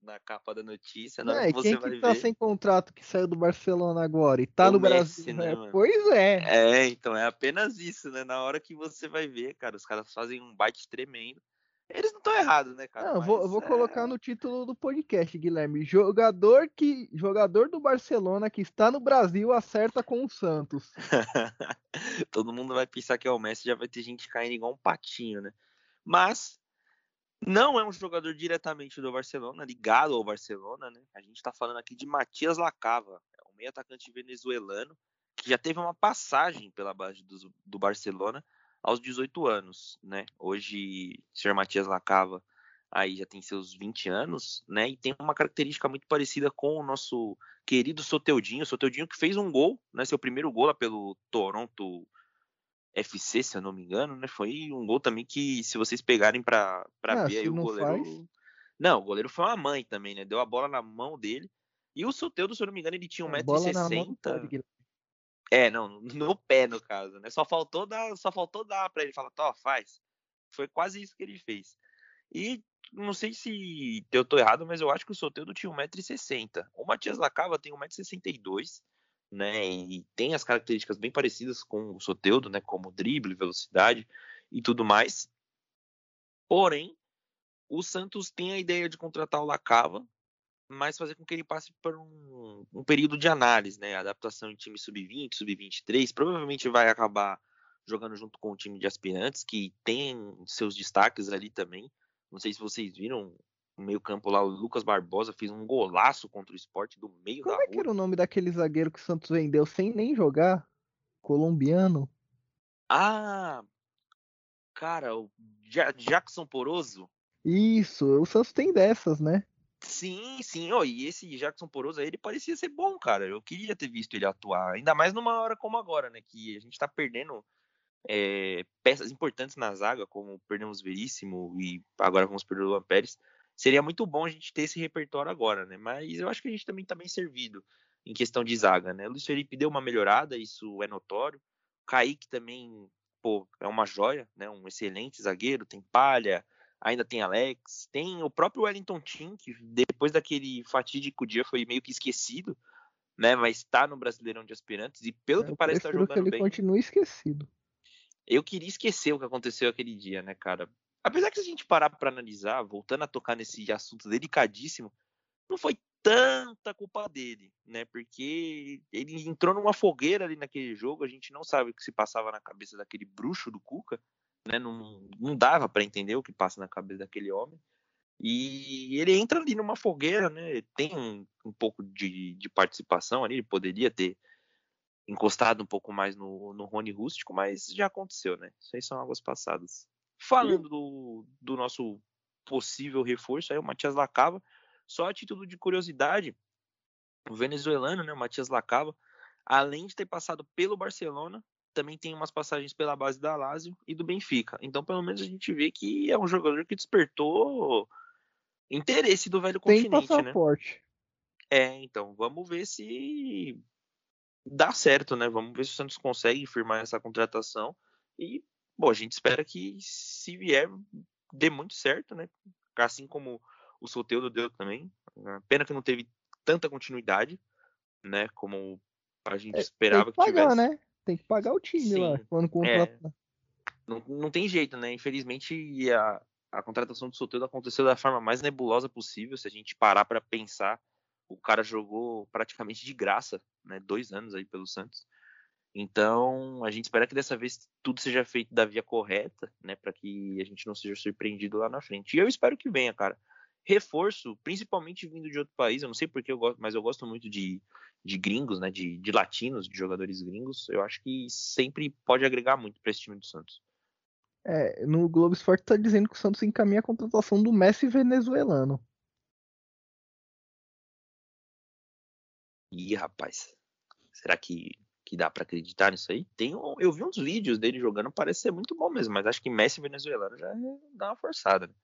na capa da notícia. Na é, que quem que tá ver... sem contrato que saiu do Barcelona agora e tá o no Messi, Brasil? Né, é, pois é. É, então é apenas isso, né? Na hora que você vai ver, cara, os caras fazem um byte tremendo. Eles não estão errados, né, cara? Não, Mas, vou, vou é... colocar no título do podcast, Guilherme. Jogador que jogador do Barcelona que está no Brasil acerta com o Santos. Todo mundo vai pensar que é o Messi, já vai ter gente caindo igual um patinho, né? Mas não é um jogador diretamente do Barcelona, ligado ao Barcelona, né? A gente está falando aqui de Matias Lacava, é um meio atacante venezuelano que já teve uma passagem pela base do, do Barcelona aos 18 anos, né? Hoje, o senhor Matias Lacava aí já tem seus 20 anos, né? E tem uma característica muito parecida com o nosso querido Soteudinho, Soteudinho que fez um gol, né? Seu primeiro gol lá pelo Toronto FC, se eu não me engano, né? Foi um gol também que, se vocês pegarem para ah, ver aí o goleiro. Faz... Não, o goleiro foi uma mãe também, né? Deu a bola na mão dele. E o Soteudo, se eu não me engano, ele tinha 1,60m. É, não, no pé, no caso, né? Só faltou dar, só faltou dar para ele falar, tó, faz. Foi quase isso que ele fez. E não sei se eu tô errado, mas eu acho que o Soteldo tinha 1,60m. O Matias Lacava tem 1,62m, né? E tem as características bem parecidas com o Soteudo, né? Como drible, velocidade e tudo mais. Porém, o Santos tem a ideia de contratar o Lacava mas fazer com que ele passe por um, um período de análise, né? Adaptação em time sub-20, sub-23. Provavelmente vai acabar jogando junto com o time de aspirantes, que tem seus destaques ali também. Não sei se vocês viram o meio-campo lá, o Lucas Barbosa fez um golaço contra o esporte do meio Como é que era o nome daquele zagueiro que o Santos vendeu sem nem jogar? Colombiano? Ah, cara, o Jackson Poroso. Isso, o Santos tem dessas, né? Sim, sim. Oh, e esse Jackson Poroso aí, ele parecia ser bom, cara. Eu queria ter visto ele atuar. Ainda mais numa hora como agora, né? Que a gente tá perdendo é, peças importantes na zaga, como perdemos Veríssimo e agora vamos perder o Luan Pérez. Seria muito bom a gente ter esse repertório agora, né? Mas eu acho que a gente também tá bem servido em questão de zaga, né? O Luiz Felipe deu uma melhorada, isso é notório. O Kaique também, pô, é uma joia, né? Um excelente zagueiro, tem palha, ainda tem Alex, tem o próprio Wellington Tim, que depois daquele fatídico dia foi meio que esquecido, né? Mas está no Brasileirão de Aspirantes e pelo eu que parece estar tá jogando que ele bem. continue esquecido. Eu queria esquecer o que aconteceu aquele dia, né, cara? Apesar que se a gente parar para analisar, voltando a tocar nesse assunto delicadíssimo, não foi tanta culpa dele, né? Porque ele entrou numa fogueira ali naquele jogo, a gente não sabe o que se passava na cabeça daquele bruxo do Cuca, né? Não, não dava para entender o que passa na cabeça daquele homem. E ele entra ali numa fogueira, né? Tem um, um pouco de, de, participação ali, ele poderia ter encostado um pouco mais no, no Rony Rústico, mas já aconteceu, né? Isso aí são águas passadas. Falando do, do nosso possível reforço, aí o Matias Lacava, só a título de curiosidade, o venezuelano, né, o Matias Lacava, além de ter passado pelo Barcelona, também tem umas passagens pela base da Lazio e do Benfica. Então, pelo menos a gente vê que é um jogador que despertou interesse do velho tem continente, né? passaporte. né? É, então, vamos ver se dá certo, né? Vamos ver se o Santos consegue firmar essa contratação e, bom, a gente espera que se vier dê muito certo, né? Assim como o Soteudo deu também. Pena que não teve tanta continuidade, né? Como a gente é, esperava que, pagar, tivesse. Né? Tem que pagar o time Sim, lá quando contrata. É, não, não tem jeito, né? Infelizmente a, a contratação do Soteldo aconteceu da forma mais nebulosa possível. Se a gente parar para pensar, o cara jogou praticamente de graça, né? Dois anos aí pelo Santos. Então a gente espera que dessa vez tudo seja feito da via correta, né? Para que a gente não seja surpreendido lá na frente. E eu espero que venha, cara. reforço, principalmente vindo de outro país. Eu não sei porque eu gosto, mas eu gosto muito de, de gringos, né? De, de latinos, de jogadores gringos. Eu acho que sempre pode agregar muito para esse time do Santos. É, no Globo Esporte está dizendo que o Santos encaminha a contratação do Messi venezuelano. Ih, rapaz. Será que, que dá para acreditar nisso aí? Tem um, eu vi uns vídeos dele jogando, parece ser muito bom mesmo, mas acho que Messi venezuelano já dá uma forçada. Né?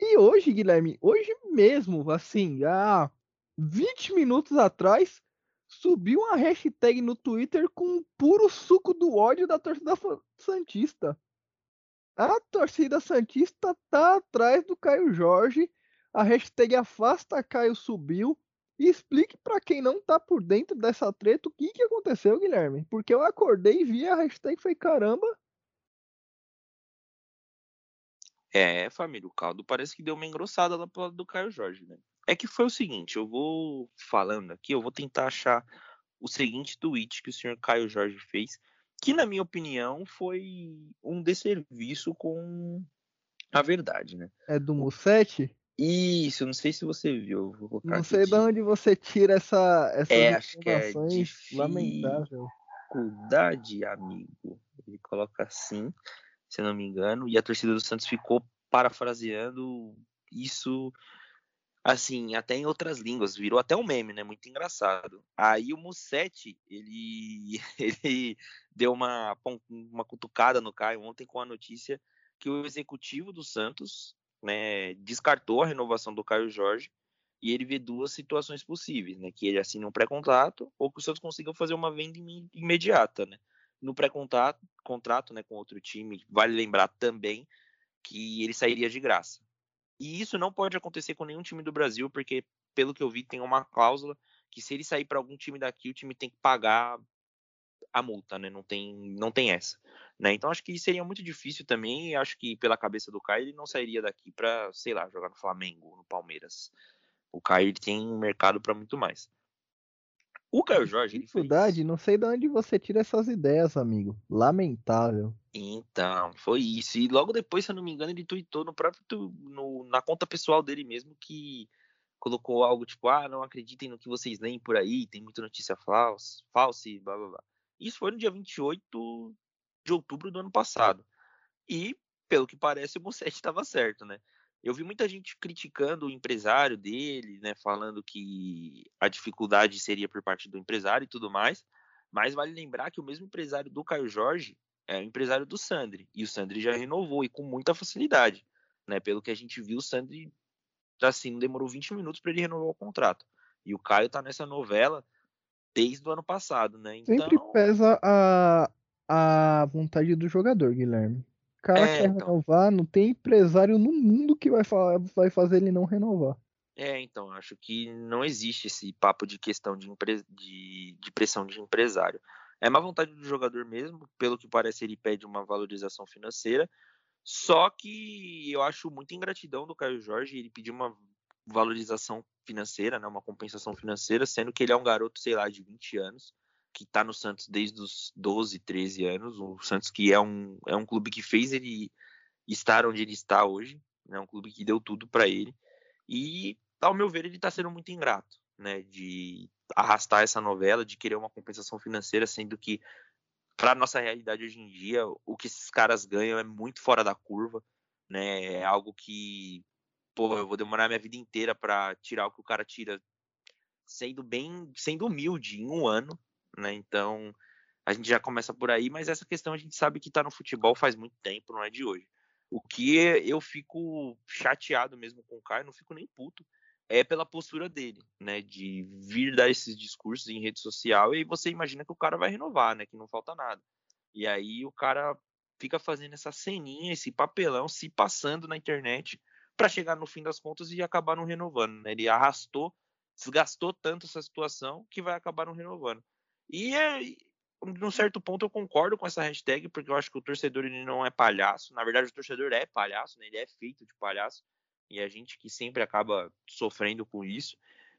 E hoje, Guilherme, hoje mesmo, assim, há 20 minutos atrás, subiu uma hashtag no Twitter com o puro suco do ódio da torcida Santista. A torcida Santista tá atrás do Caio Jorge. A hashtag Afasta Caio subiu. E explique para quem não tá por dentro dessa treta o que, que aconteceu, Guilherme. Porque eu acordei e vi a hashtag e falei, caramba. É, família, o caldo parece que deu uma engrossada lá pro lado do Caio Jorge, né? É que foi o seguinte, eu vou falando aqui, eu vou tentar achar o seguinte tweet que o senhor Caio Jorge fez, que na minha opinião foi um desserviço com a verdade, né? É do Mussete? Isso, não sei se você viu. não sei de onde você tira essa, essas é, acho que é lamentável. Dificuldade, amigo. Ele coloca assim, se não me engano, e a torcida do Santos ficou parafraseando isso assim, até em outras línguas, virou até um meme, né? Muito engraçado. Aí o Mussetti, ele, ele deu uma, uma cutucada no Caio ontem com a notícia que o executivo do Santos né, descartou a renovação do Caio Jorge e ele vê duas situações possíveis, né? Que ele assine um pré-contrato ou que o Santos consiga fazer uma venda imediata, né? No pré-contrato, contrato, né, com outro time, vale lembrar também que ele sairia de graça. E isso não pode acontecer com nenhum time do Brasil, porque, pelo que eu vi, tem uma cláusula que se ele sair para algum time daqui, o time tem que pagar a multa, né? Não tem, não tem essa. Né? Então acho que seria muito difícil também. Acho que pela cabeça do Caio ele não sairia daqui para, sei lá, jogar no Flamengo, no Palmeiras. O Caio ele tem mercado para muito mais. O Caio Jorge. Dificuldade, não sei de onde você tira essas ideias, amigo. Lamentável. Então, foi isso. E logo depois, se eu não me engano, ele tweetou no próprio no, na conta pessoal dele mesmo que colocou algo tipo: ah, não acreditem no que vocês leem por aí, tem muita notícia falsa, falsa e blá blá blá. Isso foi no dia 28 de outubro do ano passado. E, pelo que parece, o Mussetti estava certo, né? Eu vi muita gente criticando o empresário dele, né, falando que a dificuldade seria por parte do empresário e tudo mais. Mas vale lembrar que o mesmo empresário do Caio Jorge é o empresário do Sandri. E o Sandri já renovou e com muita facilidade. Né? Pelo que a gente viu, o Sandri assim, demorou 20 minutos para ele renovar o contrato. E o Caio tá nessa novela desde o ano passado, né? Então... Sempre pesa a, a vontade do jogador, Guilherme cara é, quer então. renovar, não tem empresário no mundo que vai, vai fazer ele não renovar. É, então, acho que não existe esse papo de questão de, de, de pressão de empresário. É má vontade do jogador mesmo, pelo que parece ele pede uma valorização financeira, só que eu acho muita ingratidão do Caio Jorge ele pedir uma valorização financeira, né, uma compensação financeira, sendo que ele é um garoto, sei lá, de 20 anos, que está no Santos desde os 12, 13 anos. O Santos que é um, é um clube que fez ele estar onde ele está hoje, né? um clube que deu tudo para ele. E, ao meu ver, ele está sendo muito ingrato, né, de arrastar essa novela, de querer uma compensação financeira, sendo que para nossa realidade hoje em dia, o que esses caras ganham é muito fora da curva, né? É algo que, pô, eu vou demorar minha vida inteira para tirar o que o cara tira sendo bem, sendo humilde em um ano, né? Então a gente já começa por aí, mas essa questão a gente sabe que está no futebol faz muito tempo, não é de hoje. O que eu fico chateado mesmo com o Caio, não fico nem puto, é pela postura dele, né? De vir dar esses discursos em rede social e você imagina que o cara vai renovar, né? Que não falta nada. E aí o cara fica fazendo essa ceninha, esse papelão, se passando na internet para chegar no fim das contas e acabar não renovando, né? Ele arrastou, desgastou tanto essa situação que vai acabar não renovando. E é, num certo ponto eu concordo com essa hashtag, porque eu acho que o torcedor ele não é palhaço. Na verdade, o torcedor é palhaço, né? Ele é feito de palhaço. E a gente que sempre acaba sofrendo com isso,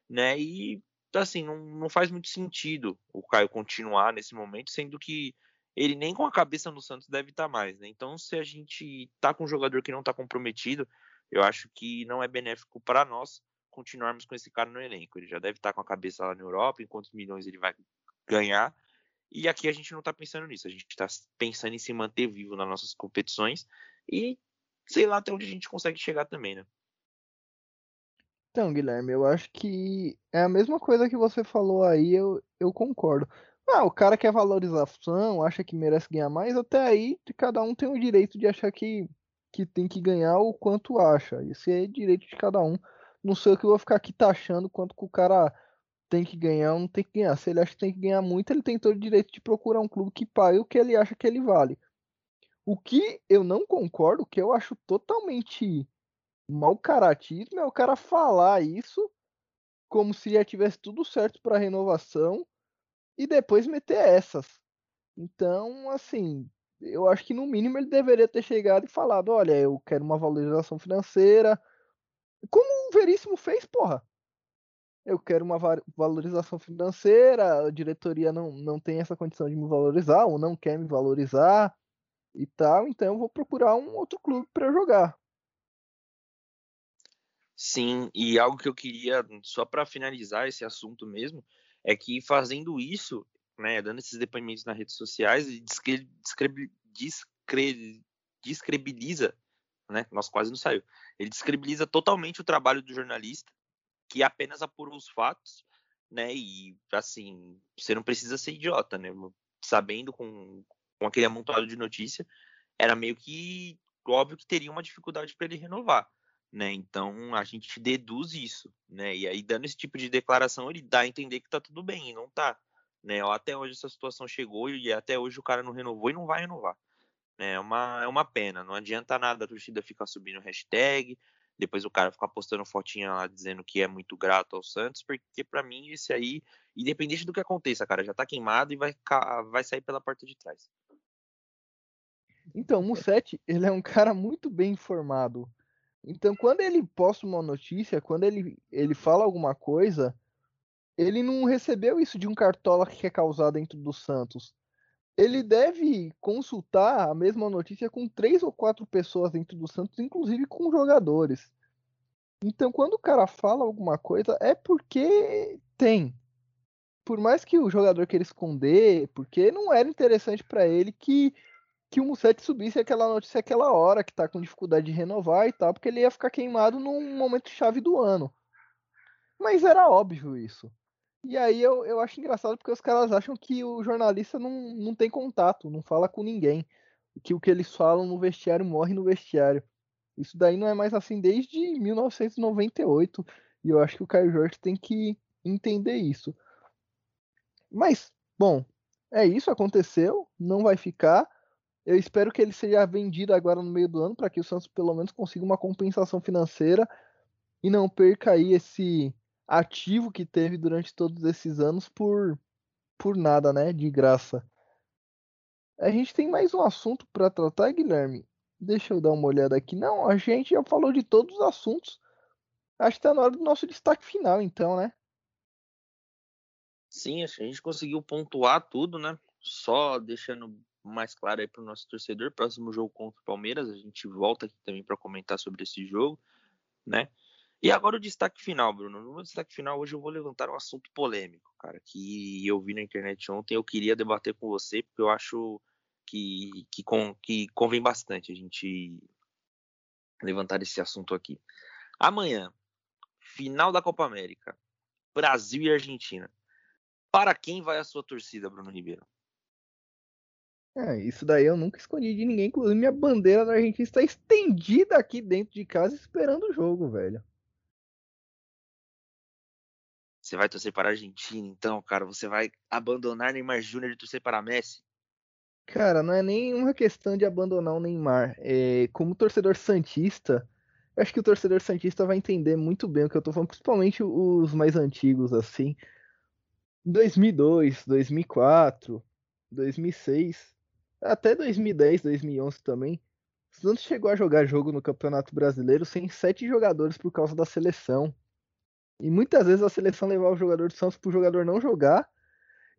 né? E assim, não, não faz muito sentido o Caio continuar nesse momento, sendo que ele nem com a cabeça no Santos deve estar tá mais, né? Então, se a gente tá com um jogador que não tá comprometido, eu acho que não é benéfico para nós continuarmos com esse cara no elenco. Ele já deve estar com a cabeça lá na Europa, em quantos milhões ele vai ganhar. E aqui a gente não está pensando nisso, a gente está pensando em se manter vivo nas nossas competições e sei lá até onde a gente consegue chegar também, né? Então, Guilherme, eu acho que é a mesma coisa que você falou aí, eu, eu concordo. Ah, o cara quer valorização, acha que merece ganhar mais, até aí cada um tem o direito de achar que, que tem que ganhar o quanto acha. Isso é direito de cada um. Não sei o que eu vou ficar aqui taxando quanto que o cara tem que ganhar ou não tem que ganhar. Se ele acha que tem que ganhar muito, ele tem todo o direito de procurar um clube que pague o que ele acha que ele vale. O que eu não concordo, que eu acho totalmente mau caratismo, é o cara falar isso como se já tivesse tudo certo para renovação e depois meter essas. Então, assim, eu acho que no mínimo ele deveria ter chegado e falado: olha, eu quero uma valorização financeira. Como o Veríssimo fez, porra eu quero uma valorização financeira, a diretoria não, não tem essa condição de me valorizar, ou não quer me valorizar e tal, então eu vou procurar um outro clube para jogar. Sim, e algo que eu queria, só para finalizar esse assunto mesmo, é que fazendo isso, né, dando esses depoimentos nas redes sociais, descre descre descredibiliza, né, nossa, quase não saiu, ele descredibiliza totalmente o trabalho do jornalista, que apenas apurou os fatos, né? E assim, você não precisa ser idiota, né? Sabendo com, com aquele amontoado de notícia, era meio que óbvio que teria uma dificuldade para ele renovar, né? Então a gente deduz isso, né? E aí dando esse tipo de declaração, ele dá a entender que tá tudo bem, e não tá, né? Até hoje essa situação chegou e até hoje o cara não renovou e não vai renovar. Né? É uma, é uma pena, não adianta nada a torcida ficar subindo hashtag, depois o cara ficar postando fotinha lá dizendo que é muito grato ao Santos, porque para mim esse aí, independente do que aconteça, cara, já tá queimado e vai, vai sair pela porta de trás. Então, o Mussetti, ele é um cara muito bem informado. Então, quando ele posta uma notícia, quando ele, ele fala alguma coisa, ele não recebeu isso de um cartola que quer causar dentro do Santos. Ele deve consultar a mesma notícia com três ou quatro pessoas dentro do Santos, inclusive com jogadores. Então, quando o cara fala alguma coisa, é porque tem. Por mais que o jogador queira esconder, porque não era interessante para ele que, que o Musset subisse aquela notícia aquela hora, que tá com dificuldade de renovar e tal, porque ele ia ficar queimado num momento chave do ano. Mas era óbvio isso. E aí eu, eu acho engraçado porque os caras acham que o jornalista não, não tem contato, não fala com ninguém. Que o que eles falam no vestiário morre no vestiário. Isso daí não é mais assim desde 1998. E eu acho que o Caio Jorge tem que entender isso. Mas, bom, é isso, aconteceu, não vai ficar. Eu espero que ele seja vendido agora no meio do ano para que o Santos pelo menos consiga uma compensação financeira e não perca aí esse ativo que teve durante todos esses anos por, por nada, né? De graça. A gente tem mais um assunto para tratar, Guilherme. Deixa eu dar uma olhada aqui. Não, a gente já falou de todos os assuntos. Acho que tá na hora do nosso destaque final, então, né? Sim, acho que a gente conseguiu pontuar tudo, né? Só deixando mais claro aí para o nosso torcedor, próximo jogo contra o Palmeiras, a gente volta aqui também para comentar sobre esse jogo, né? E agora o destaque final, Bruno. No destaque final, hoje eu vou levantar um assunto polêmico, cara, que eu vi na internet ontem. Eu queria debater com você, porque eu acho que, que, com, que convém bastante a gente levantar esse assunto aqui. Amanhã, final da Copa América, Brasil e Argentina. Para quem vai a sua torcida, Bruno Ribeiro? É, isso daí eu nunca escondi de ninguém. Inclusive, minha bandeira da Argentina está estendida aqui dentro de casa esperando o jogo, velho. Você vai torcer para a Argentina, então, cara, você vai abandonar Neymar Júnior e torcer para Messi? Cara, não é nem uma questão de abandonar o Neymar. É, como torcedor santista, acho que o torcedor santista vai entender muito bem o que eu tô falando, principalmente os mais antigos, assim. 2002, 2004, 2006, até 2010, 2011 também. O Santos chegou a jogar jogo no Campeonato Brasileiro sem sete jogadores por causa da seleção. E muitas vezes a seleção levava o jogador do Santos pro jogador não jogar.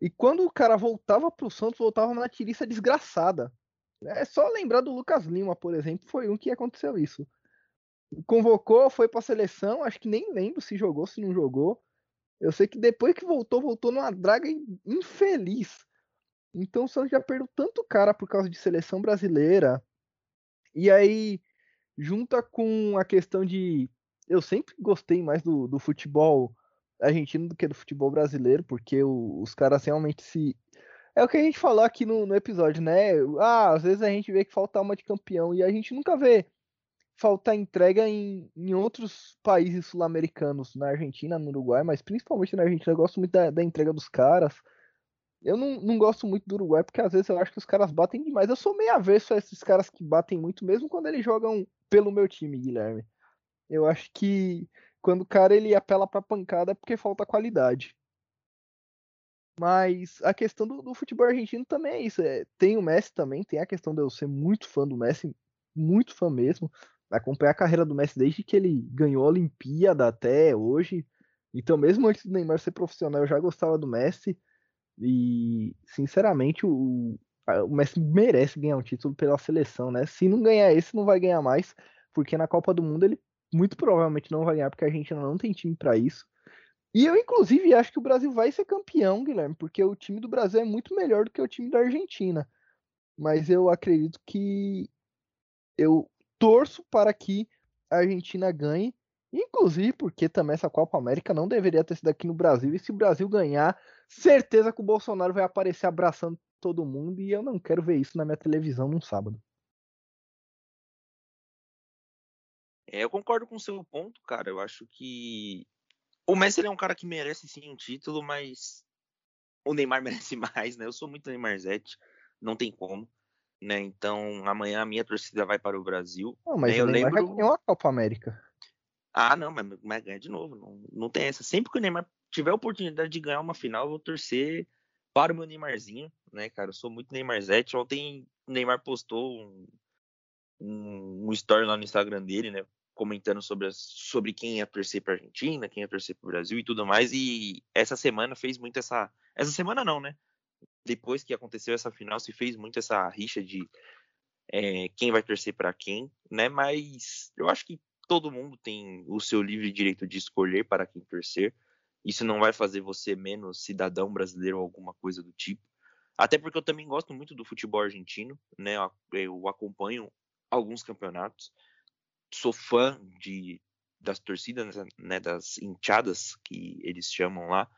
E quando o cara voltava pro Santos, voltava na tiriça desgraçada. É só lembrar do Lucas Lima, por exemplo, foi um que aconteceu isso. convocou, foi pra seleção, acho que nem lembro se jogou, se não jogou. Eu sei que depois que voltou, voltou numa draga infeliz. Então o Santos já perdeu tanto cara por causa de seleção brasileira. E aí, junta com a questão de. Eu sempre gostei mais do, do futebol argentino do que do futebol brasileiro, porque o, os caras realmente se. É o que a gente falou aqui no, no episódio, né? Ah, às vezes a gente vê que falta uma de campeão e a gente nunca vê faltar entrega em, em outros países sul-americanos, na Argentina, no Uruguai, mas principalmente na Argentina. Eu gosto muito da, da entrega dos caras. Eu não, não gosto muito do Uruguai, porque às vezes eu acho que os caras batem demais. Eu sou meio avesso a esses caras que batem muito, mesmo quando eles jogam pelo meu time, Guilherme. Eu acho que quando o cara ele apela pra pancada é porque falta qualidade. Mas a questão do, do futebol argentino também é isso. É, tem o Messi também, tem a questão de eu ser muito fã do Messi, muito fã mesmo acompanhar a carreira do Messi desde que ele ganhou a Olimpíada até hoje. Então, mesmo antes do Neymar ser profissional, eu já gostava do Messi. E, sinceramente, o, o Messi merece ganhar um título pela seleção, né? Se não ganhar esse, não vai ganhar mais, porque na Copa do Mundo ele muito provavelmente não vai ganhar, porque a Argentina não tem time para isso. E eu, inclusive, acho que o Brasil vai ser campeão, Guilherme, porque o time do Brasil é muito melhor do que o time da Argentina. Mas eu acredito que eu torço para que a Argentina ganhe, inclusive porque também essa Copa América não deveria ter sido aqui no Brasil, e se o Brasil ganhar, certeza que o Bolsonaro vai aparecer abraçando todo mundo, e eu não quero ver isso na minha televisão num sábado. É, eu concordo com o seu ponto, cara. Eu acho que o Messi é um cara que merece sim um título, mas o Neymar merece mais, né? Eu sou muito Neymar Zete, não tem como né? Então amanhã a minha torcida vai para o Brasil. Não, mas né? eu Neymar lembro. Já ganhou a Copa América. Ah, não, mas, mas ganha de novo. Não, não tem essa. Sempre que o Neymar tiver a oportunidade de ganhar uma final, eu vou torcer para o meu Neymarzinho, né, cara? Eu sou muito Neymarzete. Ontem o Neymar postou um, um, um story lá no Instagram dele, né? Comentando sobre, as, sobre quem ia torcer para Argentina, quem ia torcer para o Brasil e tudo mais. E essa semana fez muito essa. Essa semana não, né? depois que aconteceu essa final, se fez muito essa rixa de é, quem vai torcer para quem, né? Mas eu acho que todo mundo tem o seu livre direito de escolher para quem torcer. Isso não vai fazer você menos cidadão brasileiro ou alguma coisa do tipo. Até porque eu também gosto muito do futebol argentino, né? Eu acompanho alguns campeonatos. Sou fã de das torcidas, né, das hinchadas que eles chamam lá.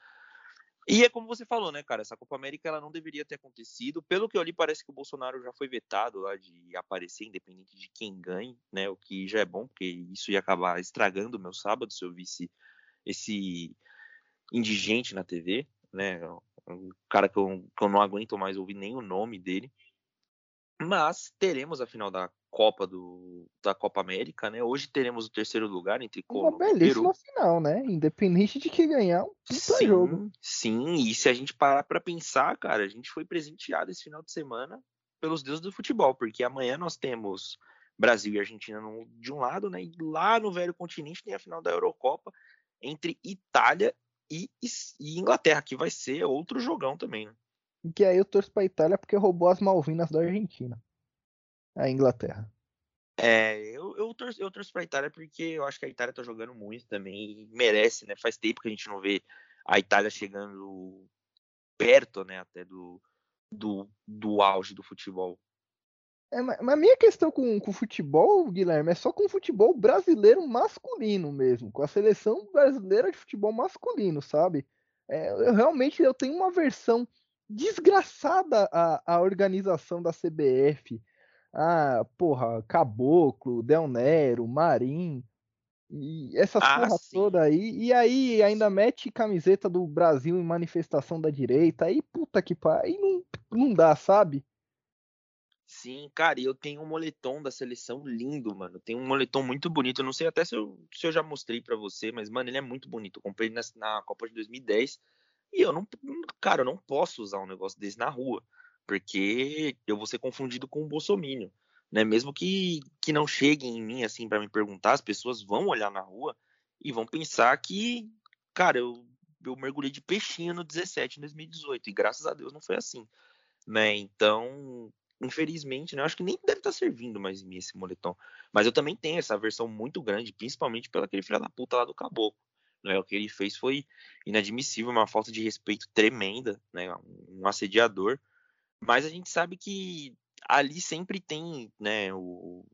E é como você falou, né, cara? Essa Copa América ela não deveria ter acontecido. Pelo que eu li, parece que o Bolsonaro já foi vetado lá de aparecer, independente de quem ganhe, né? O que já é bom, porque isso ia acabar estragando o meu sábado se eu visse esse indigente na TV, né? Um cara que eu, que eu não aguento mais ouvir nem o nome dele. Mas teremos a final da Copa do da Copa América, né? Hoje teremos o terceiro lugar entre Colômbia Uma belíssima final, né? Independente de que ganhar, um sim, jogo. Sim, e se a gente parar para pensar, cara, a gente foi presenteado esse final de semana pelos deuses do futebol, porque amanhã nós temos Brasil e Argentina de um lado, né? E lá no velho continente tem a final da Eurocopa entre Itália e, e Inglaterra, que vai ser outro jogão também, né? Que aí eu torço pra Itália porque roubou as Malvinas da Argentina. A Inglaterra. É, eu, eu, torço, eu torço pra Itália porque eu acho que a Itália tá jogando muito também e merece, né? Faz tempo que a gente não vê a Itália chegando perto, né, até do, do, do auge do futebol. É, mas a minha questão com o futebol, Guilherme, é só com o futebol brasileiro masculino mesmo, com a seleção brasileira de futebol masculino, sabe? É, eu realmente eu tenho uma versão desgraçada a, a organização da CBF. Ah, porra, Caboclo, Del Nero, Marim, e essas ah, porra sim. toda aí. E aí ainda mete camiseta do Brasil em manifestação da direita. Aí puta que pariu. Aí não, não dá, sabe? Sim, cara, e eu tenho um moletom da seleção lindo, mano. Tem um moletom muito bonito. Eu não sei até se eu, se eu já mostrei para você, mas, mano, ele é muito bonito. Eu comprei na, na Copa de 2010. E eu não, cara, eu não posso usar um negócio desse na rua, porque eu vou ser confundido com um bolsomínio, né? Mesmo que, que não cheguem em mim assim para me perguntar, as pessoas vão olhar na rua e vão pensar que, cara, eu, eu mergulhei de peixinho no 17 em 2018 e graças a Deus não foi assim, né? Então, infelizmente, né? Eu acho que nem deve estar tá servindo mais em mim esse moletom. Mas eu também tenho essa versão muito grande, principalmente pelo aquele filho da puta lá do caboclo. Né? O que ele fez foi inadmissível, uma falta de respeito tremenda, né? Um assediador. Mas a gente sabe que ali sempre tem, né? O...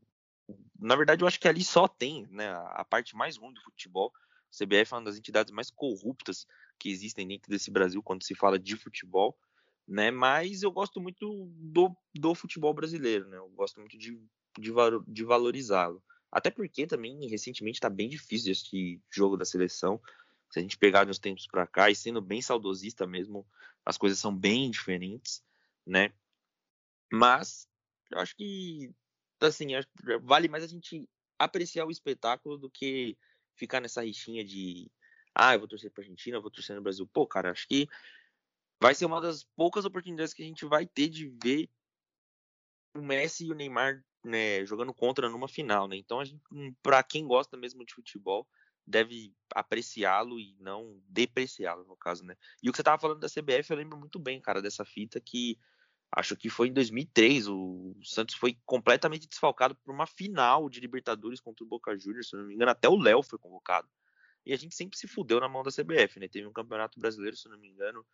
Na verdade, eu acho que ali só tem, né? A parte mais ruim do futebol. O CBF é uma das entidades mais corruptas que existem dentro desse Brasil quando se fala de futebol né? Mas eu gosto muito do, do futebol brasileiro, né? Eu gosto muito de, de, de valorizá-lo. Até porque também recentemente está bem difícil este jogo da seleção. Se a gente pegar nos tempos para cá e sendo bem saudosista mesmo, as coisas são bem diferentes, né? Mas eu acho que assim, vale mais a gente apreciar o espetáculo do que ficar nessa rixinha de ah, eu vou torcer para Argentina, eu vou torcer no Brasil. Pô, cara, acho que vai ser uma das poucas oportunidades que a gente vai ter de ver o Messi e o Neymar né, jogando contra numa final, né? Então, hum, para quem gosta mesmo de futebol, deve apreciá-lo e não depreciá-lo, no caso, né? E o que você tava falando da CBF, eu lembro muito bem, cara, dessa fita que acho que foi em 2003, o Santos foi completamente desfalcado por uma final de Libertadores contra o Boca Juniors, se não me engano, até o Léo foi convocado. E a gente sempre se fudeu na mão da CBF, né? Teve um campeonato brasileiro, se não me engano,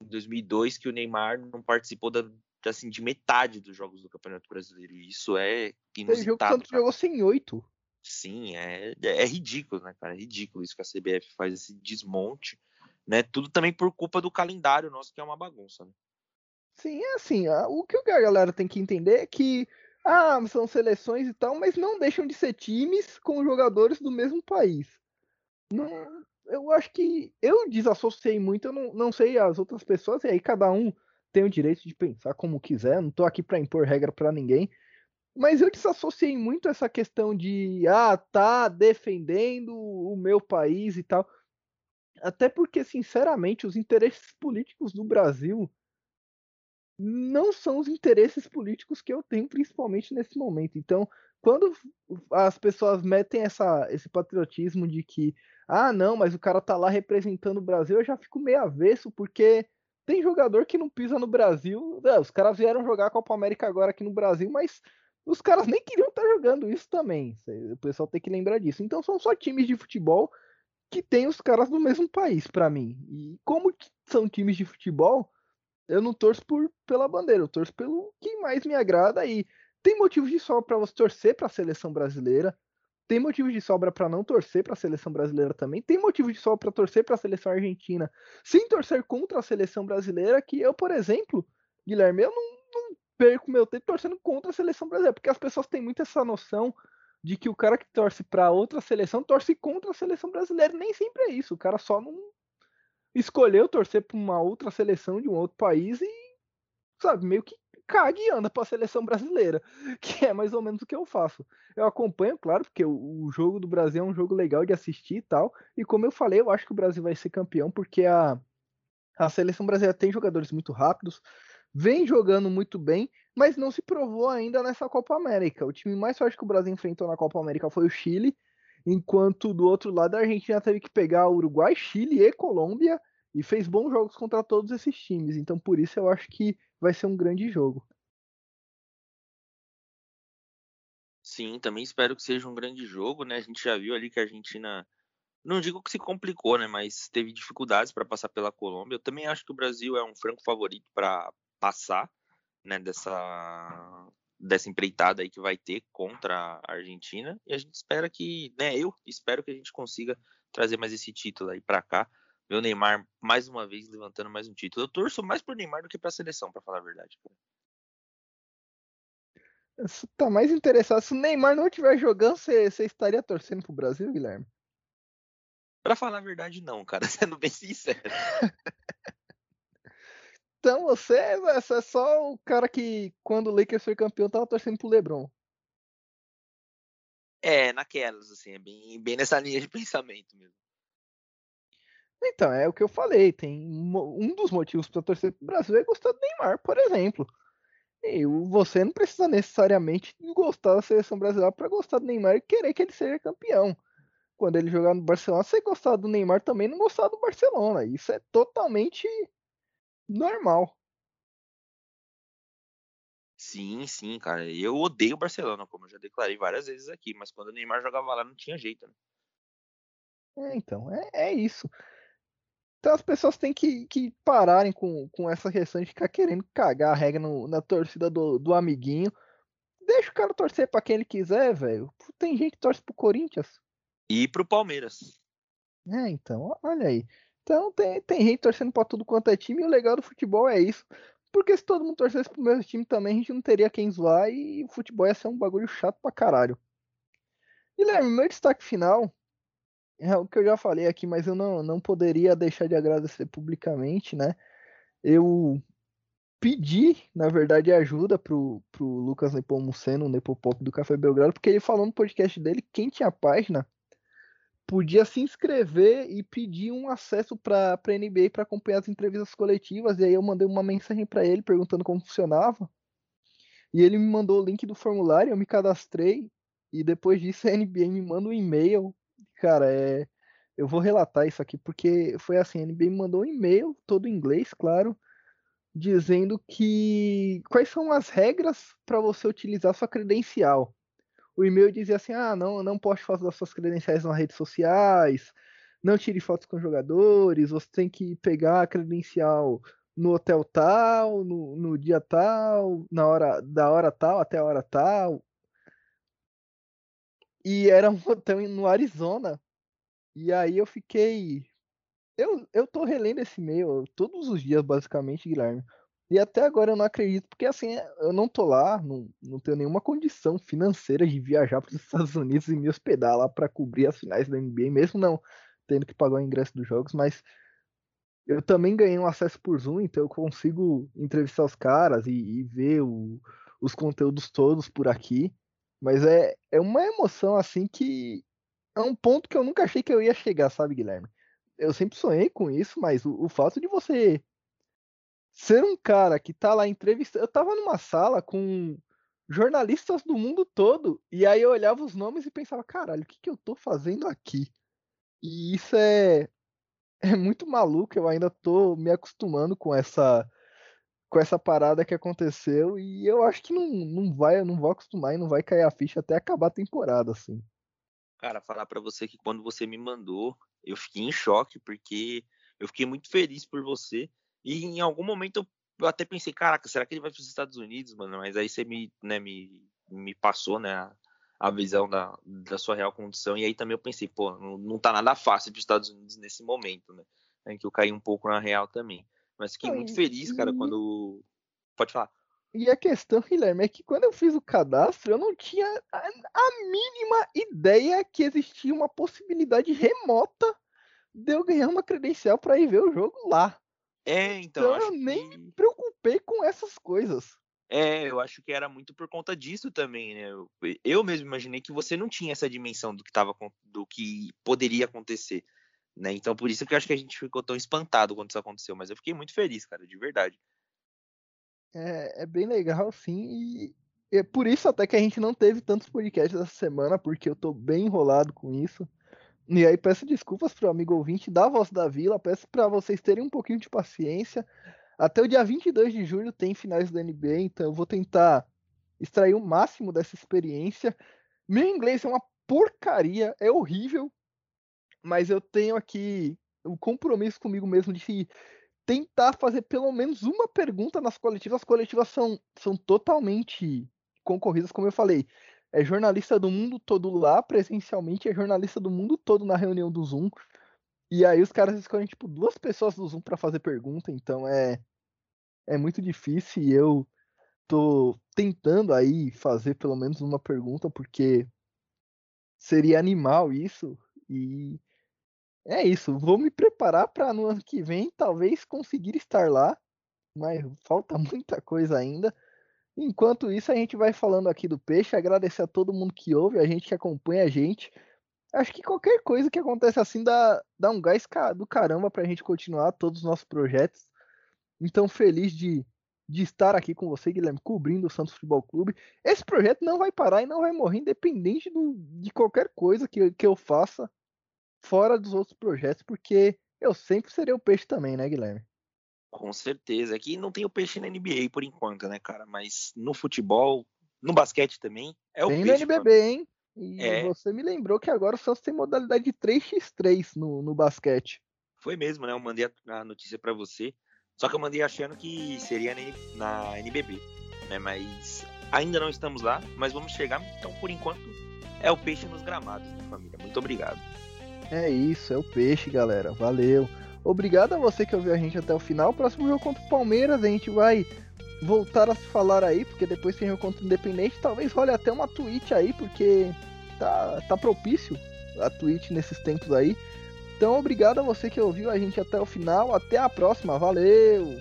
em 2002 que o Neymar não participou da, assim, de metade dos jogos do Campeonato Brasileiro. E isso é inusitado. jogo que Santos jogou sem oito. Sim, é, é ridículo, né, cara? É ridículo isso que a CBF faz, esse desmonte. Né? Tudo também por culpa do calendário nosso, que é uma bagunça. Né? Sim, é assim, o que a galera tem que entender é que ah, são seleções e tal, mas não deixam de ser times com jogadores do mesmo país. Não, eu acho que eu desassociei muito, eu não, não sei as outras pessoas, e aí cada um tem o direito de pensar como quiser, não tô aqui para impor regra para ninguém. Mas eu desassociei muito essa questão de ah, tá defendendo o meu país e tal. Até porque, sinceramente, os interesses políticos do Brasil não são os interesses políticos que eu tenho, principalmente nesse momento. Então, quando as pessoas metem essa, esse patriotismo de que ah, não, mas o cara tá lá representando o Brasil, eu já fico meio avesso, porque tem jogador que não pisa no Brasil. Não, os caras vieram jogar a Copa América agora aqui no Brasil, mas os caras nem queriam estar tá jogando isso também. O pessoal tem que lembrar disso. Então são só times de futebol que tem os caras do mesmo país, para mim. E como são times de futebol, eu não torço por, pela bandeira, eu torço pelo que mais me agrada. E tem motivos de sobra para você torcer para a seleção brasileira tem motivo de sobra para não torcer para a seleção brasileira também, tem motivo de sobra para torcer para a seleção argentina, sem torcer contra a seleção brasileira, que eu, por exemplo, Guilherme, eu não, não perco meu tempo torcendo contra a seleção brasileira, porque as pessoas têm muito essa noção de que o cara que torce para outra seleção torce contra a seleção brasileira, nem sempre é isso, o cara só não escolheu torcer para uma outra seleção de um outro país e sabe, meio que caga e anda para a seleção brasileira, que é mais ou menos o que eu faço. Eu acompanho, claro, porque o, o, jogo do Brasil é um jogo legal de assistir e tal, e como eu falei, eu acho que o Brasil vai ser campeão porque a, a seleção brasileira tem jogadores muito rápidos, vem jogando muito bem, mas não se provou ainda nessa Copa América. O time mais forte que o Brasil enfrentou na Copa América foi o Chile, enquanto do outro lado a Argentina teve que pegar Uruguai, Chile e Colômbia e fez bons jogos contra todos esses times. Então por isso eu acho que vai ser um grande jogo. Sim, também espero que seja um grande jogo, né? A gente já viu ali que a Argentina, não digo que se complicou, né? Mas teve dificuldades para passar pela Colômbia. Eu também acho que o Brasil é um franco favorito para passar, né? Dessa dessa empreitada aí que vai ter contra a Argentina e a gente espera que, né? Eu espero que a gente consiga trazer mais esse título aí para cá ver o Neymar mais uma vez levantando mais um título. Eu torço mais pro Neymar do que pra seleção, para falar a verdade. Você tá mais interessado. Se o Neymar não estiver jogando, você, você estaria torcendo pro Brasil, Guilherme? Pra falar a verdade, não, cara. Sendo bem sincero. então você, você é só o cara que, quando o Lakers foi campeão, tava torcendo pro LeBron. É, naquelas, assim, é bem, bem nessa linha de pensamento mesmo. Então, é o que eu falei. Tem um dos motivos para torcer pro Brasil é gostar do Neymar, por exemplo. E você não precisa necessariamente gostar da seleção brasileira para gostar do Neymar e querer que ele seja campeão. Quando ele jogar no Barcelona, você gostar do Neymar também não gostar do Barcelona. Isso é totalmente normal. Sim, sim, cara. Eu odeio o Barcelona, como eu já declarei várias vezes aqui, mas quando o Neymar jogava lá não tinha jeito, né? É, então, é, é isso. Então as pessoas têm que, que pararem com, com essa questão de ficar querendo cagar a regra no, na torcida do, do amiguinho. Deixa o cara torcer para quem ele quiser, velho. Tem gente que torce pro Corinthians. E pro Palmeiras. É, então, olha aí. Então tem, tem gente torcendo pra tudo quanto é time, e o legal do futebol é isso. Porque se todo mundo torcesse pro mesmo time também, a gente não teria quem zoar e o futebol ia ser um bagulho chato pra caralho. Guilherme, meu destaque final é o que eu já falei aqui, mas eu não, não poderia deixar de agradecer publicamente, né? Eu pedi, na verdade, ajuda pro, pro Lucas Nepomuceno, o Nepopop do Café Belgrado, porque ele falou no podcast dele, quem tinha página podia se inscrever e pedir um acesso para a NBA para acompanhar as entrevistas coletivas. E aí eu mandei uma mensagem para ele perguntando como funcionava. E ele me mandou o link do formulário, eu me cadastrei. E depois disso a NBA me manda um e-mail. Cara, é. Eu vou relatar isso aqui porque foi assim: a NBA me mandou um e-mail, todo em inglês, claro, dizendo que quais são as regras para você utilizar sua credencial o e-mail dizia assim: ah, não, não poste fotos das suas credenciais nas redes sociais, não tire fotos com jogadores, você tem que pegar a credencial no hotel tal, no, no dia tal, na hora da hora tal até a hora tal. E era um hotel no Arizona. E aí eu fiquei. Eu, eu tô relendo esse e-mail todos os dias, basicamente, Guilherme. E até agora eu não acredito, porque assim, eu não tô lá, não, não tenho nenhuma condição financeira de viajar para os Estados Unidos e me hospedar lá para cobrir as finais da NBA, mesmo não tendo que pagar o ingresso dos jogos, mas eu também ganhei um acesso por Zoom, então eu consigo entrevistar os caras e, e ver o, os conteúdos todos por aqui. Mas é, é uma emoção assim que é um ponto que eu nunca achei que eu ia chegar, sabe, Guilherme? Eu sempre sonhei com isso, mas o, o fato de você ser um cara que tá lá entrevistando. Eu tava numa sala com jornalistas do mundo todo, e aí eu olhava os nomes e pensava, caralho, o que, que eu tô fazendo aqui? E isso é, é muito maluco, eu ainda tô me acostumando com essa com essa parada que aconteceu e eu acho que não, não vai, não vou acostumar e não vai cair a ficha até acabar a temporada, assim. Cara, falar para você que quando você me mandou, eu fiquei em choque porque eu fiquei muito feliz por você e em algum momento eu até pensei, caraca, será que ele vai para os Estados Unidos, mano? Mas aí você me, né, me, me passou, né, a, a visão da, da sua real condição. E aí também eu pensei, pô, não, não tá nada fácil para os Estados Unidos nesse momento, né? É que eu caí um pouco na real também. Mas fiquei muito feliz, cara, quando. Pode falar. E a questão, Guilherme, é que quando eu fiz o cadastro, eu não tinha a, a mínima ideia que existia uma possibilidade remota de eu ganhar uma credencial para ir ver o jogo lá. É, então. então eu nem me preocupei com essas coisas. É, eu acho que era muito por conta disso também, né? Eu, eu mesmo imaginei que você não tinha essa dimensão do que tava, do que poderia acontecer, né? Então por isso que eu acho que a gente ficou tão espantado quando isso aconteceu, mas eu fiquei muito feliz, cara, de verdade. É, é bem legal, sim, e é por isso até que a gente não teve tantos podcasts essa semana, porque eu tô bem enrolado com isso. E aí peço desculpas pro amigo ouvinte da Voz da Vila, peço para vocês terem um pouquinho de paciência. Até o dia 22 de julho tem finais da NBA, então eu vou tentar extrair o máximo dessa experiência. Meu inglês é uma porcaria, é horrível, mas eu tenho aqui o um compromisso comigo mesmo de tentar fazer pelo menos uma pergunta nas coletivas. As coletivas são, são totalmente concorridas, como eu falei é jornalista do mundo todo lá, presencialmente, é jornalista do mundo todo na reunião do Zoom. E aí os caras escolhem, tipo, duas pessoas do Zoom para fazer pergunta, então é, é muito difícil e eu tô tentando aí fazer pelo menos uma pergunta, porque seria animal isso, e é isso, vou me preparar para no ano que vem talvez conseguir estar lá, mas falta muita coisa ainda. Enquanto isso, a gente vai falando aqui do peixe, agradecer a todo mundo que ouve, a gente que acompanha a gente. Acho que qualquer coisa que acontece assim dá, dá um gás do caramba pra gente continuar todos os nossos projetos. Então, feliz de, de estar aqui com você, Guilherme, cobrindo o Santos Futebol Clube. Esse projeto não vai parar e não vai morrer, independente do, de qualquer coisa que, que eu faça fora dos outros projetos, porque eu sempre serei o peixe também, né, Guilherme? Com certeza. Aqui não tem o peixe na NBA por enquanto, né, cara? Mas no futebol, no basquete também, é o tem peixe. Tem no NBB, hein? E é. você me lembrou que agora o Santos tem modalidade de 3x3 no, no basquete. Foi mesmo, né? Eu mandei a notícia para você. Só que eu mandei achando que seria na NBB, né? Mas ainda não estamos lá, mas vamos chegar. Então, por enquanto, é o peixe nos gramados, né, família? Muito obrigado. É isso, é o peixe, galera. Valeu. Obrigado a você que ouviu a gente até o final. Próximo jogo contra o Palmeiras, a gente vai voltar a se falar aí, porque depois tem jogo contra o Independente. Talvez role até uma tweet aí, porque tá, tá propício a tweet nesses tempos aí. Então, obrigado a você que ouviu a gente até o final. Até a próxima. Valeu!